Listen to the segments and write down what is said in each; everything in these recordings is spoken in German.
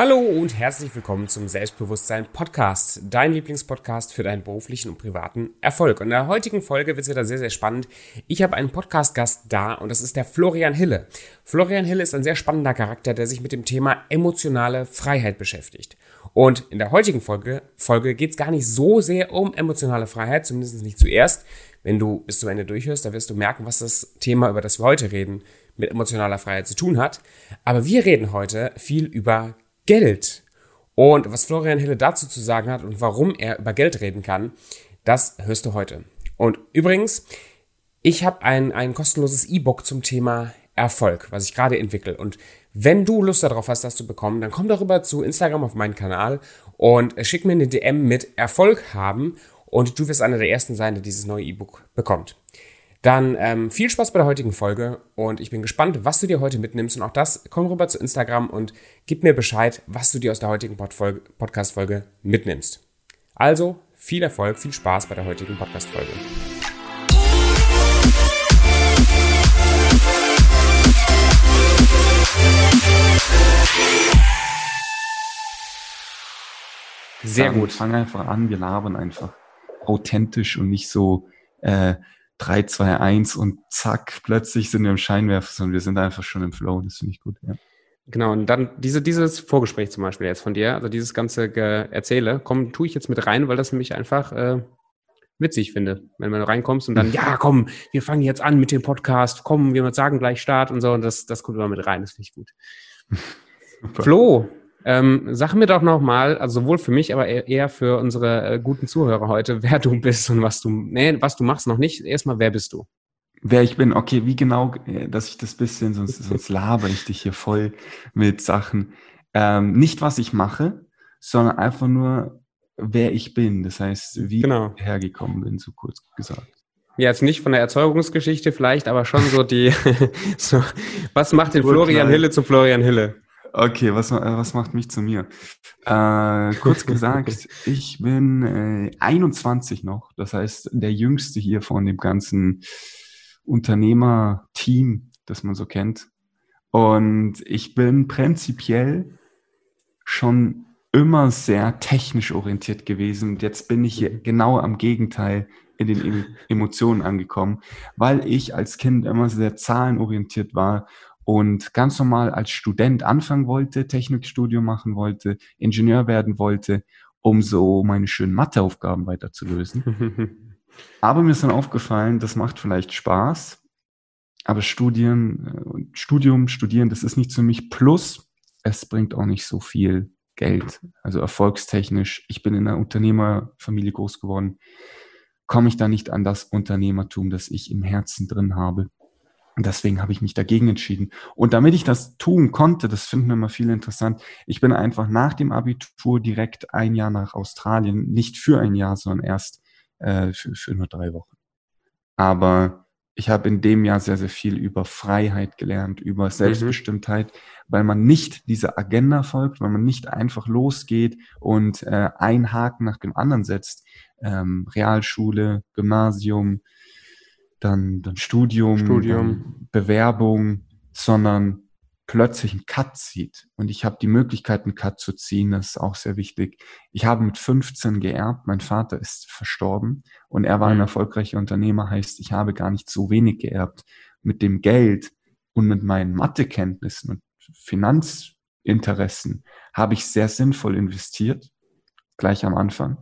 Hallo und herzlich willkommen zum Selbstbewusstsein Podcast, dein Lieblingspodcast für deinen beruflichen und privaten Erfolg. Und in der heutigen Folge wird es wieder sehr, sehr spannend. Ich habe einen Podcast-Gast da und das ist der Florian Hille. Florian Hille ist ein sehr spannender Charakter, der sich mit dem Thema emotionale Freiheit beschäftigt. Und in der heutigen Folge, Folge geht es gar nicht so sehr um emotionale Freiheit, zumindest nicht zuerst. Wenn du bis zum Ende durchhörst, da wirst du merken, was das Thema, über das wir heute reden, mit emotionaler Freiheit zu tun hat. Aber wir reden heute viel über Geld. Und was Florian Hille dazu zu sagen hat und warum er über Geld reden kann, das hörst du heute. Und übrigens, ich habe ein, ein kostenloses E-Book zum Thema Erfolg, was ich gerade entwickle. Und wenn du Lust darauf hast, das zu bekommen, dann komm darüber zu Instagram auf meinen Kanal und schick mir eine DM mit Erfolg haben und du wirst einer der ersten sein, der dieses neue E-Book bekommt. Dann ähm, viel Spaß bei der heutigen Folge und ich bin gespannt, was du dir heute mitnimmst. Und auch das, komm rüber zu Instagram und gib mir Bescheid, was du dir aus der heutigen Podcast-Folge mitnimmst. Also viel Erfolg, viel Spaß bei der heutigen Podcast-Folge. Sehr Dann gut. Fang einfach an, wir labern einfach authentisch und nicht so äh, 3, 2, 1 und zack, plötzlich sind wir im Scheinwerfer und wir sind einfach schon im Flow. Das finde ich gut, ja. Genau, und dann diese, dieses Vorgespräch zum Beispiel jetzt von dir, also dieses ganze Erzähle, komm, tue ich jetzt mit rein, weil das nämlich einfach äh, witzig finde, wenn man reinkommst und dann, ja, komm, wir fangen jetzt an mit dem Podcast, komm, wir sagen gleich Start und so, und das, das kommt immer mit rein, das finde ich gut. Flo, ähm, sag mir doch nochmal, also sowohl für mich, aber eher für unsere äh, guten Zuhörer heute, wer du bist und was du, nee, was du machst noch nicht. Erstmal, wer bist du? Wer ich bin, okay, wie genau, äh, dass ich das bisschen, sonst, sonst laber ich dich hier voll mit Sachen. Ähm, nicht, was ich mache, sondern einfach nur, wer ich bin. Das heißt, wie genau. ich hergekommen bin, so kurz gesagt. Ja, jetzt nicht von der Erzeugungsgeschichte vielleicht, aber schon so die, so, was macht den Florian Hille zu Florian Hille? Okay, was, was macht mich zu mir? Äh, kurz gesagt, ich bin äh, 21 noch, das heißt der jüngste hier von dem ganzen Unternehmerteam, das man so kennt. Und ich bin prinzipiell schon immer sehr technisch orientiert gewesen. Und jetzt bin ich hier mhm. genau am Gegenteil in den Emotionen angekommen, weil ich als Kind immer sehr zahlenorientiert war und ganz normal als Student anfangen wollte, Technikstudium machen wollte, Ingenieur werden wollte, um so meine schönen Matheaufgaben weiter zu lösen. aber mir ist dann aufgefallen, das macht vielleicht Spaß, aber Studien, äh, Studium, Studieren, das ist nicht für mich. Plus, es bringt auch nicht so viel Geld. Also erfolgstechnisch, ich bin in einer Unternehmerfamilie groß geworden, komme ich da nicht an das Unternehmertum, das ich im Herzen drin habe. Und deswegen habe ich mich dagegen entschieden. Und damit ich das tun konnte, das finden wir immer viel interessant, ich bin einfach nach dem Abitur direkt ein Jahr nach Australien, nicht für ein Jahr, sondern erst äh, für, für nur drei Wochen. Aber ich habe in dem Jahr sehr, sehr viel über Freiheit gelernt, über mhm. Selbstbestimmtheit, mhm. weil man nicht dieser Agenda folgt, weil man nicht einfach losgeht und äh, ein Haken nach dem anderen setzt. Ähm, Realschule, Gymnasium, dann, dann Studium, Studium. Dann Bewerbung, sondern plötzlich einen Cut zieht. Und ich habe die Möglichkeit, einen Cut zu ziehen, das ist auch sehr wichtig. Ich habe mit 15 geerbt, mein Vater ist verstorben und er war ein mhm. erfolgreicher Unternehmer, heißt, ich habe gar nicht so wenig geerbt. Mit dem Geld und mit meinen Mathekenntnissen und Finanzinteressen habe ich sehr sinnvoll investiert, gleich am Anfang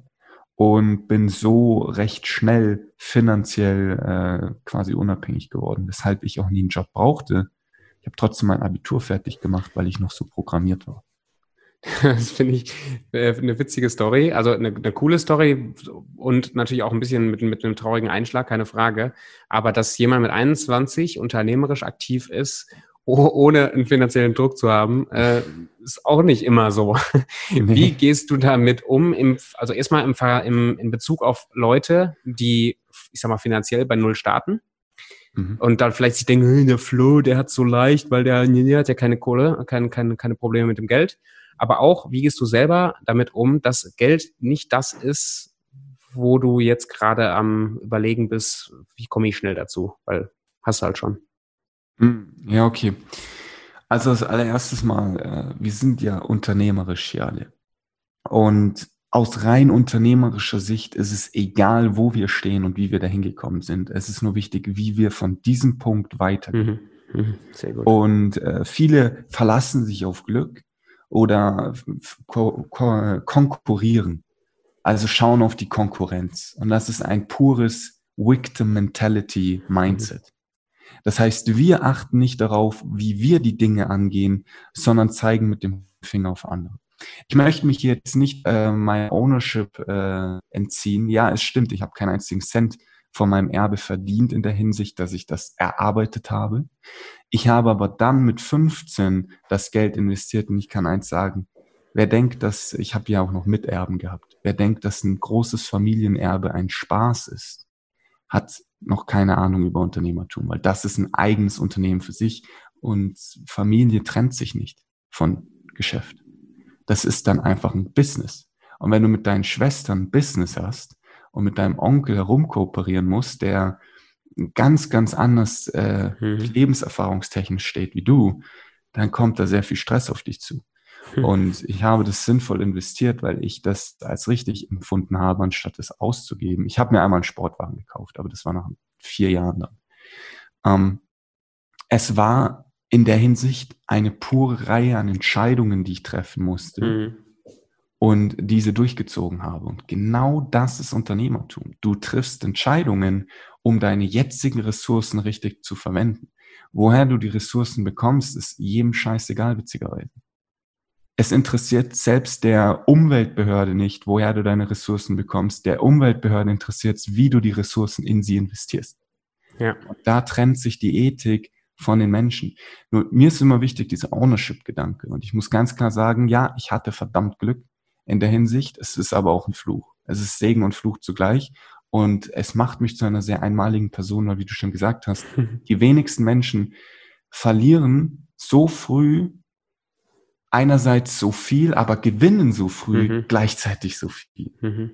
und bin so recht schnell finanziell äh, quasi unabhängig geworden, weshalb ich auch nie einen Job brauchte. Ich habe trotzdem mein Abitur fertig gemacht, weil ich noch so programmiert war. Das finde ich äh, eine witzige Story, also eine, eine, coole Story und natürlich auch ein bisschen mit, mit einem traurigen Einschlag, keine Frage. Aber dass jemand mit 21 unternehmerisch aktiv ist ohne einen finanziellen Druck zu haben, äh, ist auch nicht immer so. Wie gehst du damit um? Im, also erstmal im, im, in Bezug auf Leute, die, ich sag mal, finanziell bei Null starten mhm. und dann vielleicht sich denken, der Flo, der hat so leicht, weil der, der hat ja keine Kohle, keine, keine, keine Probleme mit dem Geld. Aber auch, wie gehst du selber damit um, dass Geld nicht das ist, wo du jetzt gerade am Überlegen bist, wie komme ich schnell dazu? Weil hast du halt schon. Hm, ja, okay. Also als allererstes mal, äh, wir sind ja unternehmerisch hier alle. Und aus rein unternehmerischer Sicht ist es egal, wo wir stehen und wie wir dahin gekommen sind. Es ist nur wichtig, wie wir von diesem Punkt weitergehen. Mhm. Mhm. Sehr gut. Und äh, viele verlassen sich auf Glück oder ko ko konkurrieren. Also schauen auf die Konkurrenz. Und das ist ein pures Victim Mentality Mindset. Mhm. Das heißt, wir achten nicht darauf, wie wir die Dinge angehen, sondern zeigen mit dem Finger auf andere. Ich möchte mich jetzt nicht äh, mein Ownership äh, entziehen. Ja, es stimmt, ich habe keinen einzigen Cent von meinem Erbe verdient in der Hinsicht, dass ich das erarbeitet habe. Ich habe aber dann mit 15 das Geld investiert und ich kann eins sagen, wer denkt, dass, ich habe ja auch noch Miterben gehabt, wer denkt, dass ein großes Familienerbe ein Spaß ist, hat noch keine Ahnung über Unternehmertum, weil das ist ein eigenes Unternehmen für sich und Familie trennt sich nicht von Geschäft das ist dann einfach ein Business. Und wenn du mit deinen Schwestern Business hast und mit deinem Onkel herumkooperieren musst, der ganz, ganz anders äh, mhm. lebenserfahrungstechnisch steht wie du, dann kommt da sehr viel Stress auf dich zu. Mhm. Und ich habe das sinnvoll investiert, weil ich das als richtig empfunden habe, anstatt es auszugeben. Ich habe mir einmal einen Sportwagen gekauft, aber das war nach vier Jahren dann. Ähm, es war in der Hinsicht eine pure Reihe an Entscheidungen, die ich treffen musste mhm. und diese durchgezogen habe. Und genau das ist Unternehmertum. Du triffst Entscheidungen, um deine jetzigen Ressourcen richtig zu verwenden. Woher du die Ressourcen bekommst, ist jedem scheißegal, witzigerweise. Es interessiert selbst der Umweltbehörde nicht, woher du deine Ressourcen bekommst. Der Umweltbehörde interessiert es, wie du die Ressourcen in sie investierst. Ja. Und da trennt sich die Ethik von den Menschen. Nur mir ist immer wichtig dieser Ownership-Gedanke. Und ich muss ganz klar sagen, ja, ich hatte verdammt Glück in der Hinsicht. Es ist aber auch ein Fluch. Es ist Segen und Fluch zugleich. Und es macht mich zu einer sehr einmaligen Person, weil wie du schon gesagt hast, die wenigsten Menschen verlieren so früh einerseits so viel, aber gewinnen so früh mhm. gleichzeitig so viel. Mhm.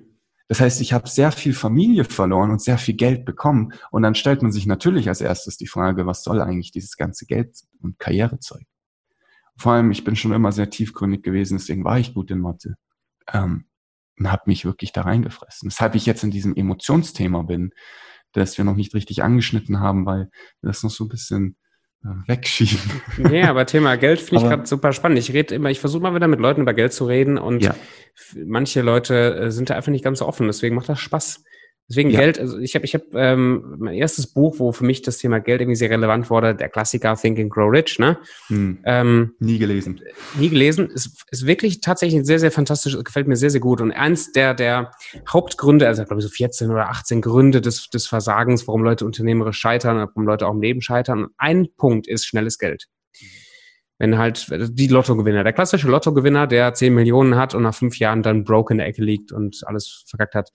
Das heißt, ich habe sehr viel Familie verloren und sehr viel Geld bekommen. Und dann stellt man sich natürlich als erstes die Frage, was soll eigentlich dieses ganze Geld und Karrierezeug? Vor allem, ich bin schon immer sehr tiefgründig gewesen, deswegen war ich gut in Mathe. Ähm, und habe mich wirklich da reingefressen. Weshalb ich jetzt in diesem Emotionsthema bin, das wir noch nicht richtig angeschnitten haben, weil das noch so ein bisschen wegschieben. Nee, aber Thema Geld finde ich gerade super spannend. Ich rede immer, ich versuche mal wieder mit Leuten über Geld zu reden und ja. manche Leute äh, sind da einfach nicht ganz so offen, deswegen macht das Spaß. Deswegen ja. Geld, also ich habe ich hab, ähm, mein erstes Buch, wo für mich das Thema Geld irgendwie sehr relevant wurde, der Klassiker Think and Grow Rich, ne? Hm. Ähm, nie gelesen. Nie gelesen. Ist, ist wirklich tatsächlich sehr, sehr fantastisch, gefällt mir sehr, sehr gut. Und eins der, der Hauptgründe, also glaube ich so 14 oder 18 Gründe des, des Versagens, warum Leute unternehmerisch scheitern, warum Leute auch im Leben scheitern. Ein Punkt ist schnelles Geld wenn halt die Lottogewinner, der klassische Lottogewinner, der 10 Millionen hat und nach fünf Jahren dann broke in der Ecke liegt und alles verkackt hat,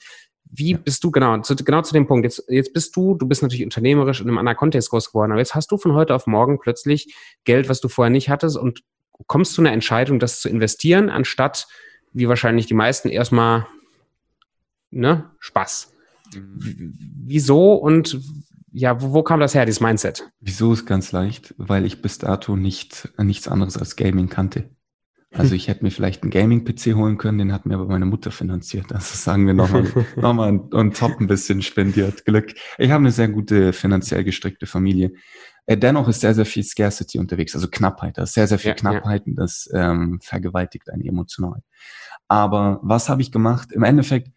wie bist du genau zu, genau zu dem Punkt? Jetzt, jetzt bist du, du bist natürlich unternehmerisch in einem anderen Kontext groß geworden, aber jetzt hast du von heute auf morgen plötzlich Geld, was du vorher nicht hattest und kommst zu einer Entscheidung, das zu investieren, anstatt wie wahrscheinlich die meisten erstmal ne Spaß. Mhm. Wieso und ja, wo, wo kam das her, dieses Mindset? Wieso ist ganz leicht, weil ich bis dato nicht nichts anderes als Gaming kannte. Also ich hätte mir vielleicht einen Gaming-PC holen können, den hat mir aber meine Mutter finanziert. Also sagen wir nochmal noch mal on top ein bisschen spendiert. Glück. Ich habe eine sehr gute finanziell gestrickte Familie. Äh, dennoch ist sehr, sehr viel Scarcity unterwegs, also Knappheit. Da ist sehr, sehr viel ja, Knappheit und das ähm, vergewaltigt einen emotional. Aber was habe ich gemacht? Im Endeffekt,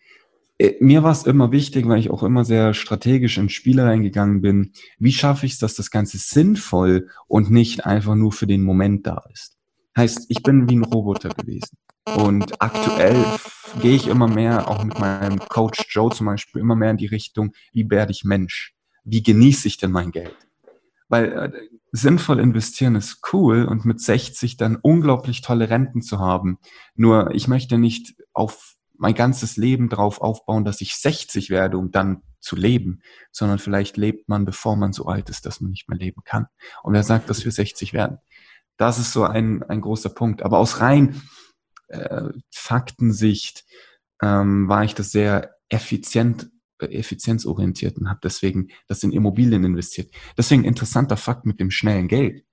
äh, mir war es immer wichtig, weil ich auch immer sehr strategisch in Spiele reingegangen bin. Wie schaffe ich es, dass das Ganze sinnvoll und nicht einfach nur für den Moment da ist? Heißt, ich bin wie ein Roboter gewesen. Und aktuell gehe ich immer mehr, auch mit meinem Coach Joe zum Beispiel, immer mehr in die Richtung, wie werde ich Mensch? Wie genieße ich denn mein Geld? Weil äh, sinnvoll investieren ist cool und mit 60 dann unglaublich tolle Renten zu haben. Nur ich möchte nicht auf mein ganzes Leben drauf aufbauen, dass ich 60 werde, um dann zu leben, sondern vielleicht lebt man, bevor man so alt ist, dass man nicht mehr leben kann. Und wer sagt, dass wir 60 werden? Das ist so ein, ein großer Punkt. Aber aus rein äh, Faktensicht ähm, war ich das sehr effizient äh, effizienzorientiert und habe deswegen das in Immobilien investiert. Deswegen interessanter Fakt mit dem schnellen Geld.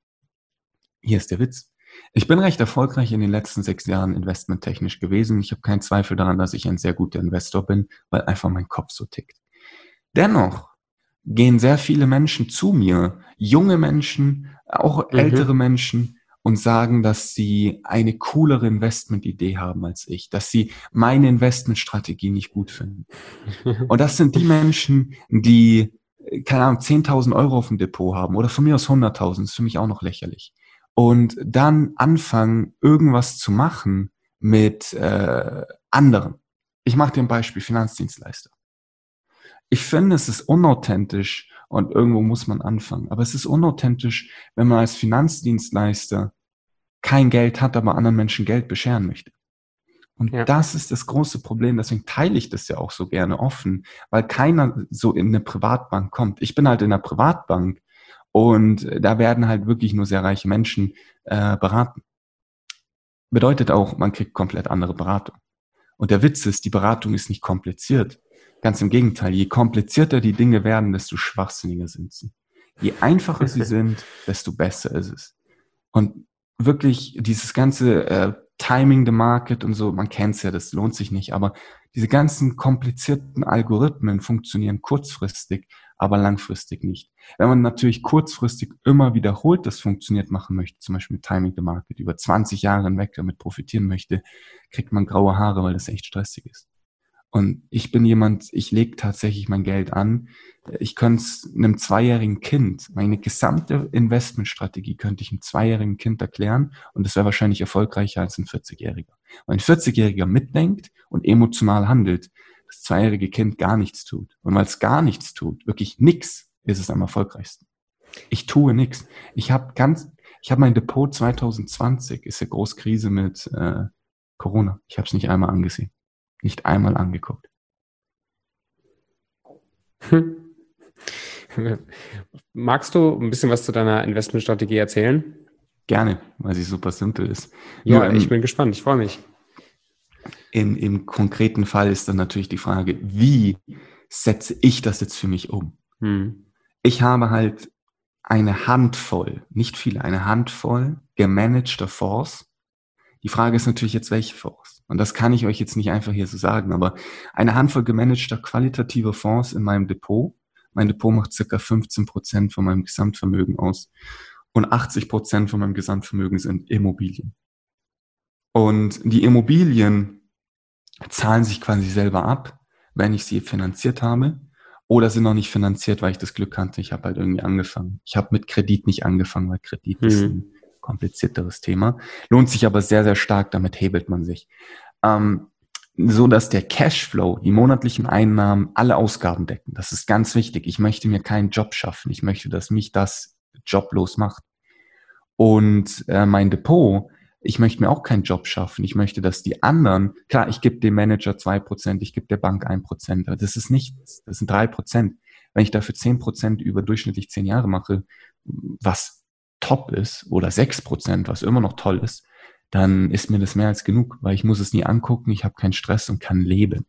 hier ist der Witz. Ich bin recht erfolgreich in den letzten sechs Jahren investmenttechnisch gewesen. Ich habe keinen Zweifel daran, dass ich ein sehr guter Investor bin, weil einfach mein Kopf so tickt. Dennoch gehen sehr viele Menschen zu mir, junge Menschen, auch mhm. ältere Menschen, und sagen, dass sie eine coolere Investmentidee haben als ich, dass sie meine Investmentstrategie nicht gut finden. Und das sind die Menschen, die, keine Ahnung, 10.000 Euro auf dem Depot haben oder von mir aus 100.000, ist für mich auch noch lächerlich. Und dann anfangen, irgendwas zu machen mit äh, anderen. Ich mache dir ein Beispiel, Finanzdienstleister. Ich finde, es ist unauthentisch, und irgendwo muss man anfangen. Aber es ist unauthentisch, wenn man als Finanzdienstleister kein Geld hat, aber anderen Menschen Geld bescheren möchte. Und ja. das ist das große Problem. Deswegen teile ich das ja auch so gerne offen, weil keiner so in eine Privatbank kommt. Ich bin halt in einer Privatbank und da werden halt wirklich nur sehr reiche Menschen äh, beraten. Bedeutet auch, man kriegt komplett andere Beratung. Und der Witz ist, die Beratung ist nicht kompliziert. Ganz im Gegenteil, je komplizierter die Dinge werden, desto schwachsinniger sind sie. Je einfacher sie sind, desto besser ist es. Und wirklich dieses ganze äh, Timing the Market und so, man kennt es ja, das lohnt sich nicht, aber diese ganzen komplizierten Algorithmen funktionieren kurzfristig, aber langfristig nicht. Wenn man natürlich kurzfristig immer wiederholt das funktioniert machen möchte, zum Beispiel mit Timing the Market, über 20 Jahre hinweg damit profitieren möchte, kriegt man graue Haare, weil das echt stressig ist. Und ich bin jemand, ich lege tatsächlich mein Geld an. Ich könnte es einem zweijährigen Kind, meine gesamte Investmentstrategie könnte ich einem zweijährigen Kind erklären und das wäre wahrscheinlich erfolgreicher als ein 40-Jähriger. Weil ein 40-Jähriger mitdenkt und emotional handelt, das zweijährige Kind gar nichts tut. Und weil es gar nichts tut, wirklich nichts, ist es am erfolgreichsten. Ich tue nichts. Ich habe ganz, ich habe mein Depot 2020, ist ja Großkrise mit äh, Corona. Ich habe es nicht einmal angesehen nicht einmal angeguckt. Magst du ein bisschen was zu deiner Investmentstrategie erzählen? Gerne, weil sie super simpel ist. Ja, Nur, ich bin gespannt, ich freue mich. In, Im konkreten Fall ist dann natürlich die Frage, wie setze ich das jetzt für mich um? Hm. Ich habe halt eine Handvoll, nicht viele, eine Handvoll gemanagter Fonds. Die Frage ist natürlich jetzt, welche Fonds? Und das kann ich euch jetzt nicht einfach hier so sagen, aber eine Handvoll gemanagter qualitativer Fonds in meinem Depot. Mein Depot macht circa 15 Prozent von meinem Gesamtvermögen aus. Und 80 Prozent von meinem Gesamtvermögen sind Immobilien. Und die Immobilien zahlen sich quasi selber ab, wenn ich sie finanziert habe. Oder sind noch nicht finanziert, weil ich das Glück hatte. Ich habe halt irgendwie angefangen. Ich habe mit Kredit nicht angefangen, weil Kredit mhm. ist ein komplizierteres Thema. Lohnt sich aber sehr, sehr stark, damit hebelt man sich. Ähm, so dass der Cashflow, die monatlichen Einnahmen, alle Ausgaben decken. Das ist ganz wichtig. Ich möchte mir keinen Job schaffen. Ich möchte, dass mich das joblos macht. Und äh, mein Depot, ich möchte mir auch keinen Job schaffen. Ich möchte, dass die anderen, klar, ich gebe dem Manager zwei Prozent, ich gebe der Bank ein Prozent, aber das ist nichts. Das sind drei Prozent. Wenn ich dafür zehn Prozent über durchschnittlich zehn Jahre mache, was top ist oder sechs Prozent, was immer noch toll ist, dann ist mir das mehr als genug, weil ich muss es nie angucken, ich habe keinen Stress und kann leben.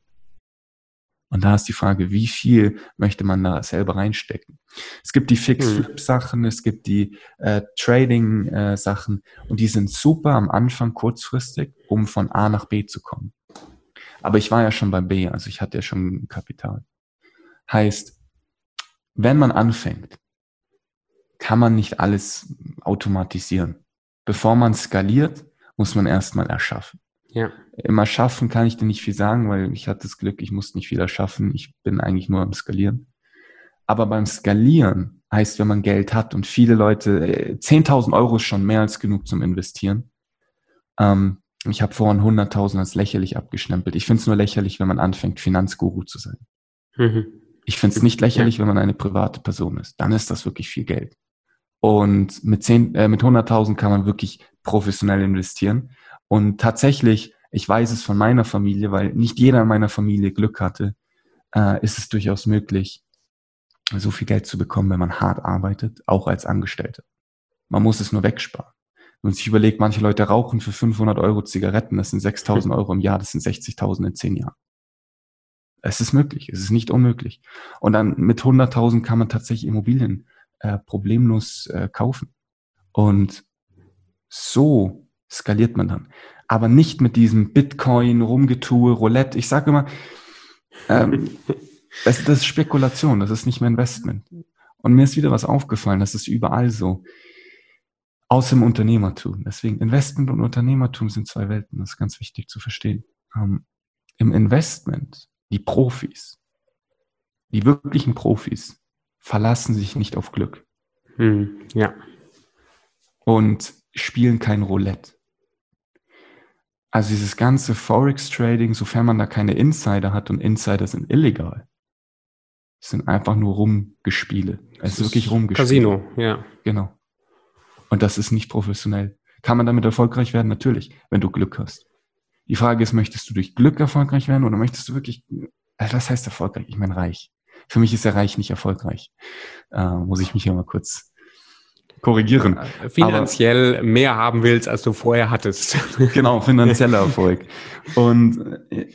Und da ist die Frage, wie viel möchte man da selber reinstecken? Es gibt die Fix-Flip-Sachen, es gibt die äh, Trading-Sachen äh, und die sind super am Anfang kurzfristig, um von A nach B zu kommen. Aber ich war ja schon bei B, also ich hatte ja schon Kapital. Heißt, wenn man anfängt, kann man nicht alles automatisieren. Bevor man skaliert, muss man erstmal erschaffen. Ja. Im Erschaffen kann ich dir nicht viel sagen, weil ich hatte das Glück, ich musste nicht viel erschaffen. Ich bin eigentlich nur am Skalieren. Aber beim Skalieren heißt, wenn man Geld hat und viele Leute, 10.000 äh, Euro ist schon mehr als genug zum Investieren. Ähm, ich habe vorhin 100.000 als lächerlich abgeschnempelt. Ich finde es nur lächerlich, wenn man anfängt, Finanzguru zu sein. Mhm. Ich finde es nicht lächerlich, wenn man eine private Person ist. Dann ist das wirklich viel Geld. Und mit, 10, äh, mit 100.000 kann man wirklich professionell investieren. Und tatsächlich, ich weiß es von meiner Familie, weil nicht jeder in meiner Familie Glück hatte, äh, ist es durchaus möglich, so viel Geld zu bekommen, wenn man hart arbeitet, auch als Angestellter. Man muss es nur wegsparen. Wenn man sich überlegt, manche Leute rauchen für 500 Euro Zigaretten, das sind 6.000 Euro im Jahr, das sind 60.000 in 10 Jahren. Es ist möglich, es ist nicht unmöglich. Und dann mit 100.000 kann man tatsächlich Immobilien äh, problemlos äh, kaufen. Und So skaliert man dann. Aber nicht mit diesem Bitcoin, Rumgetue, Roulette. Ich sage immer, ähm, das, das ist Spekulation, das ist nicht mehr Investment. Und mir ist wieder was aufgefallen, das ist überall so. Außer im Unternehmertum. Deswegen Investment und Unternehmertum sind zwei Welten. Das ist ganz wichtig zu verstehen. Ähm, Im Investment, die Profis, die wirklichen Profis, verlassen sich nicht auf Glück. Hm, ja. Und spielen kein Roulette. Also dieses ganze Forex-Trading, sofern man da keine Insider hat und Insider sind illegal, sind einfach nur Rumgespiele. Es ist wirklich Rumgespiele. Casino, ja. Genau. Und das ist nicht professionell. Kann man damit erfolgreich werden? Natürlich, wenn du Glück hast. Die Frage ist, möchtest du durch Glück erfolgreich werden oder möchtest du wirklich, also was heißt erfolgreich? Ich meine reich. Für mich ist der Reich nicht erfolgreich. Äh, muss ich mich hier mal kurz korrigieren. Äh, finanziell Aber, mehr haben willst, als du vorher hattest. Genau, finanzieller Erfolg. Und äh,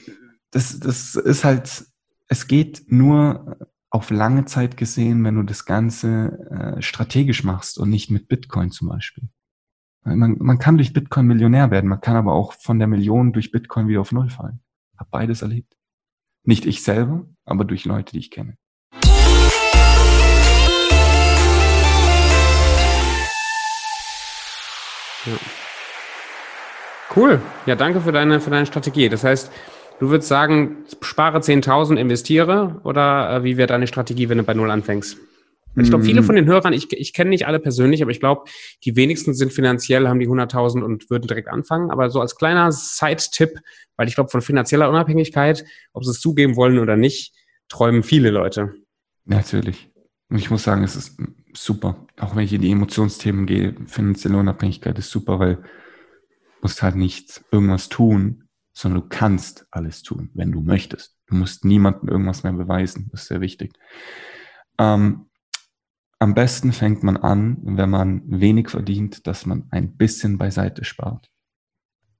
das, das ist halt, es geht nur auf lange Zeit gesehen, wenn du das Ganze äh, strategisch machst und nicht mit Bitcoin zum Beispiel. Man, man kann durch Bitcoin Millionär werden, man kann aber auch von der Million durch Bitcoin wieder auf Null fallen. Hab beides erlebt. Nicht ich selber, aber durch Leute, die ich kenne. Ja. Cool. Ja, danke für deine, für deine Strategie. Das heißt, du würdest sagen, spare 10.000, investiere oder äh, wie wäre deine Strategie, wenn du bei Null anfängst? Ich glaube, viele mm. von den Hörern, ich, ich kenne nicht alle persönlich, aber ich glaube, die wenigsten sind finanziell, haben die 100.000 und würden direkt anfangen. Aber so als kleiner Side-Tipp, weil ich glaube, von finanzieller Unabhängigkeit, ob sie es zugeben wollen oder nicht, träumen viele Leute. Natürlich. Und ich muss sagen, es ist super. Auch wenn ich in die Emotionsthemen gehe, finanzielle Unabhängigkeit ist super, weil du musst halt nicht irgendwas tun, sondern du kannst alles tun, wenn du möchtest. Du musst niemandem irgendwas mehr beweisen. Das ist sehr wichtig. Ähm, am besten fängt man an, wenn man wenig verdient, dass man ein bisschen beiseite spart.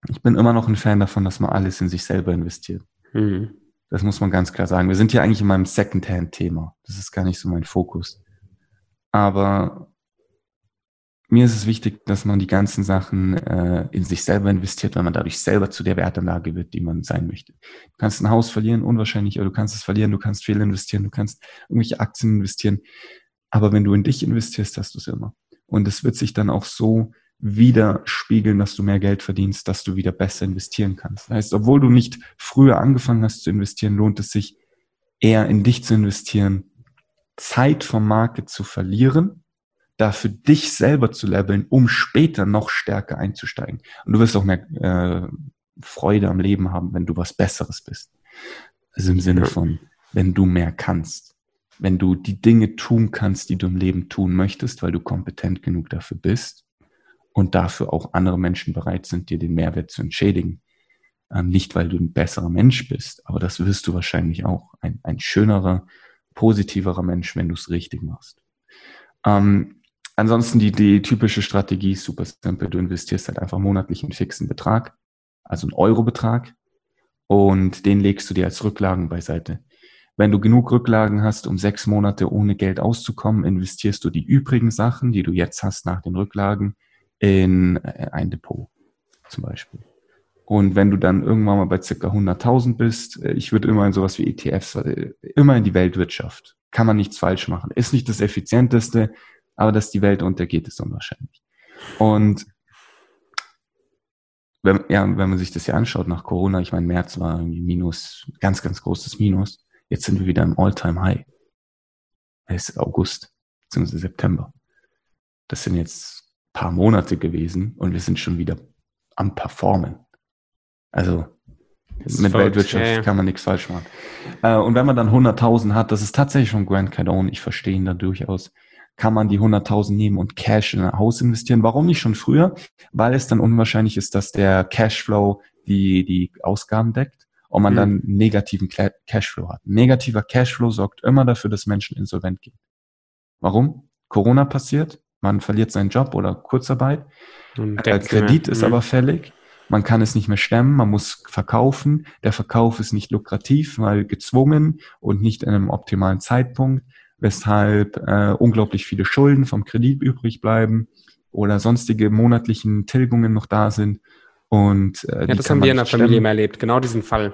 Ich bin immer noch ein Fan davon, dass man alles in sich selber investiert. Mhm. Das muss man ganz klar sagen. Wir sind hier eigentlich in meinem Secondhand-Thema. Das ist gar nicht so mein Fokus. Aber mir ist es wichtig, dass man die ganzen Sachen äh, in sich selber investiert, weil man dadurch selber zu der Wertanlage wird, die man sein möchte. Du kannst ein Haus verlieren, unwahrscheinlich, aber du kannst es verlieren, du kannst viel investieren, du kannst irgendwelche Aktien investieren. Aber wenn du in dich investierst, hast du es immer. Und es wird sich dann auch so widerspiegeln, dass du mehr Geld verdienst, dass du wieder besser investieren kannst. Das heißt, obwohl du nicht früher angefangen hast zu investieren, lohnt es sich eher in dich zu investieren, Zeit vom Market zu verlieren, dafür dich selber zu leveln, um später noch stärker einzusteigen. Und du wirst auch mehr äh, Freude am Leben haben, wenn du was Besseres bist. Also im Sinne von, wenn du mehr kannst. Wenn du die Dinge tun kannst, die du im Leben tun möchtest, weil du kompetent genug dafür bist und dafür auch andere Menschen bereit sind, dir den Mehrwert zu entschädigen. Ähm, nicht, weil du ein besserer Mensch bist, aber das wirst du wahrscheinlich auch. Ein, ein schönerer, positiverer Mensch, wenn du es richtig machst. Ähm, ansonsten die, die typische Strategie ist super simpel. Du investierst halt einfach monatlich einen fixen Betrag, also einen Eurobetrag, und den legst du dir als Rücklagen beiseite. Wenn du genug Rücklagen hast, um sechs Monate ohne Geld auszukommen, investierst du die übrigen Sachen, die du jetzt hast nach den Rücklagen, in äh, ein Depot zum Beispiel. Und wenn du dann irgendwann mal bei circa 100.000 bist, äh, ich würde immer in sowas wie ETFs, äh, immer in die Weltwirtschaft. Kann man nichts falsch machen. Ist nicht das effizienteste, aber dass die Welt untergeht, ist unwahrscheinlich. Und wenn, ja, wenn man sich das ja anschaut nach Corona, ich meine, März war irgendwie Minus, ganz, ganz großes Minus. Jetzt sind wir wieder im All-Time-High. Es ist August, beziehungsweise September. Das sind jetzt paar Monate gewesen und wir sind schon wieder am Performen. Also mit Weltwirtschaft okay. kann man nichts falsch machen. Äh, und wenn man dann 100.000 hat, das ist tatsächlich schon Grant Cardone, ich verstehe ihn da durchaus, kann man die 100.000 nehmen und Cash in ein Haus investieren. Warum nicht schon früher? Weil es dann unwahrscheinlich ist, dass der Cashflow die, die Ausgaben deckt und man mhm. dann negativen Cashflow hat. Negativer Cashflow sorgt immer dafür, dass Menschen insolvent gehen. Warum? Corona passiert, man verliert seinen Job oder Kurzarbeit. Der Kredit ist mhm. aber fällig. Man kann es nicht mehr stemmen, man muss verkaufen. Der Verkauf ist nicht lukrativ, weil gezwungen und nicht in einem optimalen Zeitpunkt, weshalb äh, unglaublich viele Schulden vom Kredit übrig bleiben oder sonstige monatlichen Tilgungen noch da sind. Und, äh, ja, das haben wir in der Familie immer erlebt, genau diesen Fall.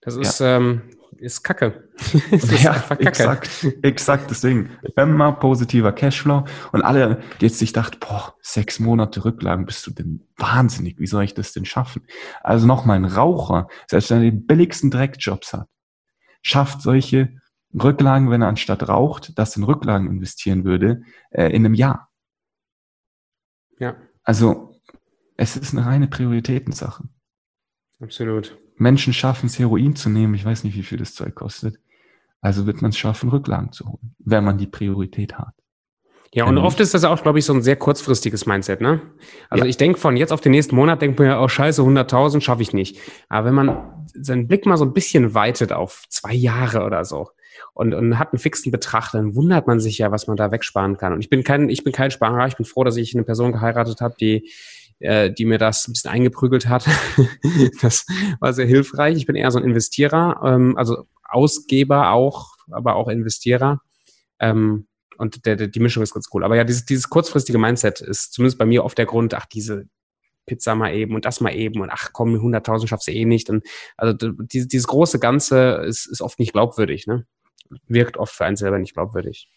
Das ist, ja. ähm, ist Kacke. ist ja, Kacke. exakt, exakt. Deswegen immer positiver Cashflow. Und alle, die jetzt sich dachten, boah, sechs Monate Rücklagen, bist du denn wahnsinnig? Wie soll ich das denn schaffen? Also nochmal ein Raucher, selbst wenn er den billigsten Dreckjobs hat, schafft solche Rücklagen, wenn er anstatt raucht, das in Rücklagen investieren würde, äh, in einem Jahr. Ja. Also, es ist eine reine Prioritätensache. Absolut. Menschen schaffen es, Heroin zu nehmen. Ich weiß nicht, wie viel das Zeug kostet. Also wird man es schaffen, Rücklagen zu holen, wenn man die Priorität hat. Ja, und oft ist das auch, glaube ich, so ein sehr kurzfristiges Mindset, ne? Also ja. ich denke von jetzt auf den nächsten Monat, denkt man ja, oh scheiße, 100.000 schaffe ich nicht. Aber wenn man seinen Blick mal so ein bisschen weitet auf zwei Jahre oder so und, und hat einen fixen Betrag, dann wundert man sich ja, was man da wegsparen kann. Und ich bin kein, ich bin kein Sparer, ich bin froh, dass ich eine Person geheiratet habe, die äh, die mir das ein bisschen eingeprügelt hat. das war sehr hilfreich. Ich bin eher so ein Investierer, ähm, also Ausgeber auch, aber auch Investierer. Ähm, und der, der, die Mischung ist ganz cool. Aber ja, dieses, dieses kurzfristige Mindset ist zumindest bei mir oft der Grund, ach, diese Pizza mal eben und das mal eben und ach komm, 100.000 schaffst du eh nicht. Und also dieses, dieses große Ganze ist, ist oft nicht glaubwürdig, ne? Wirkt oft für einen selber nicht glaubwürdig.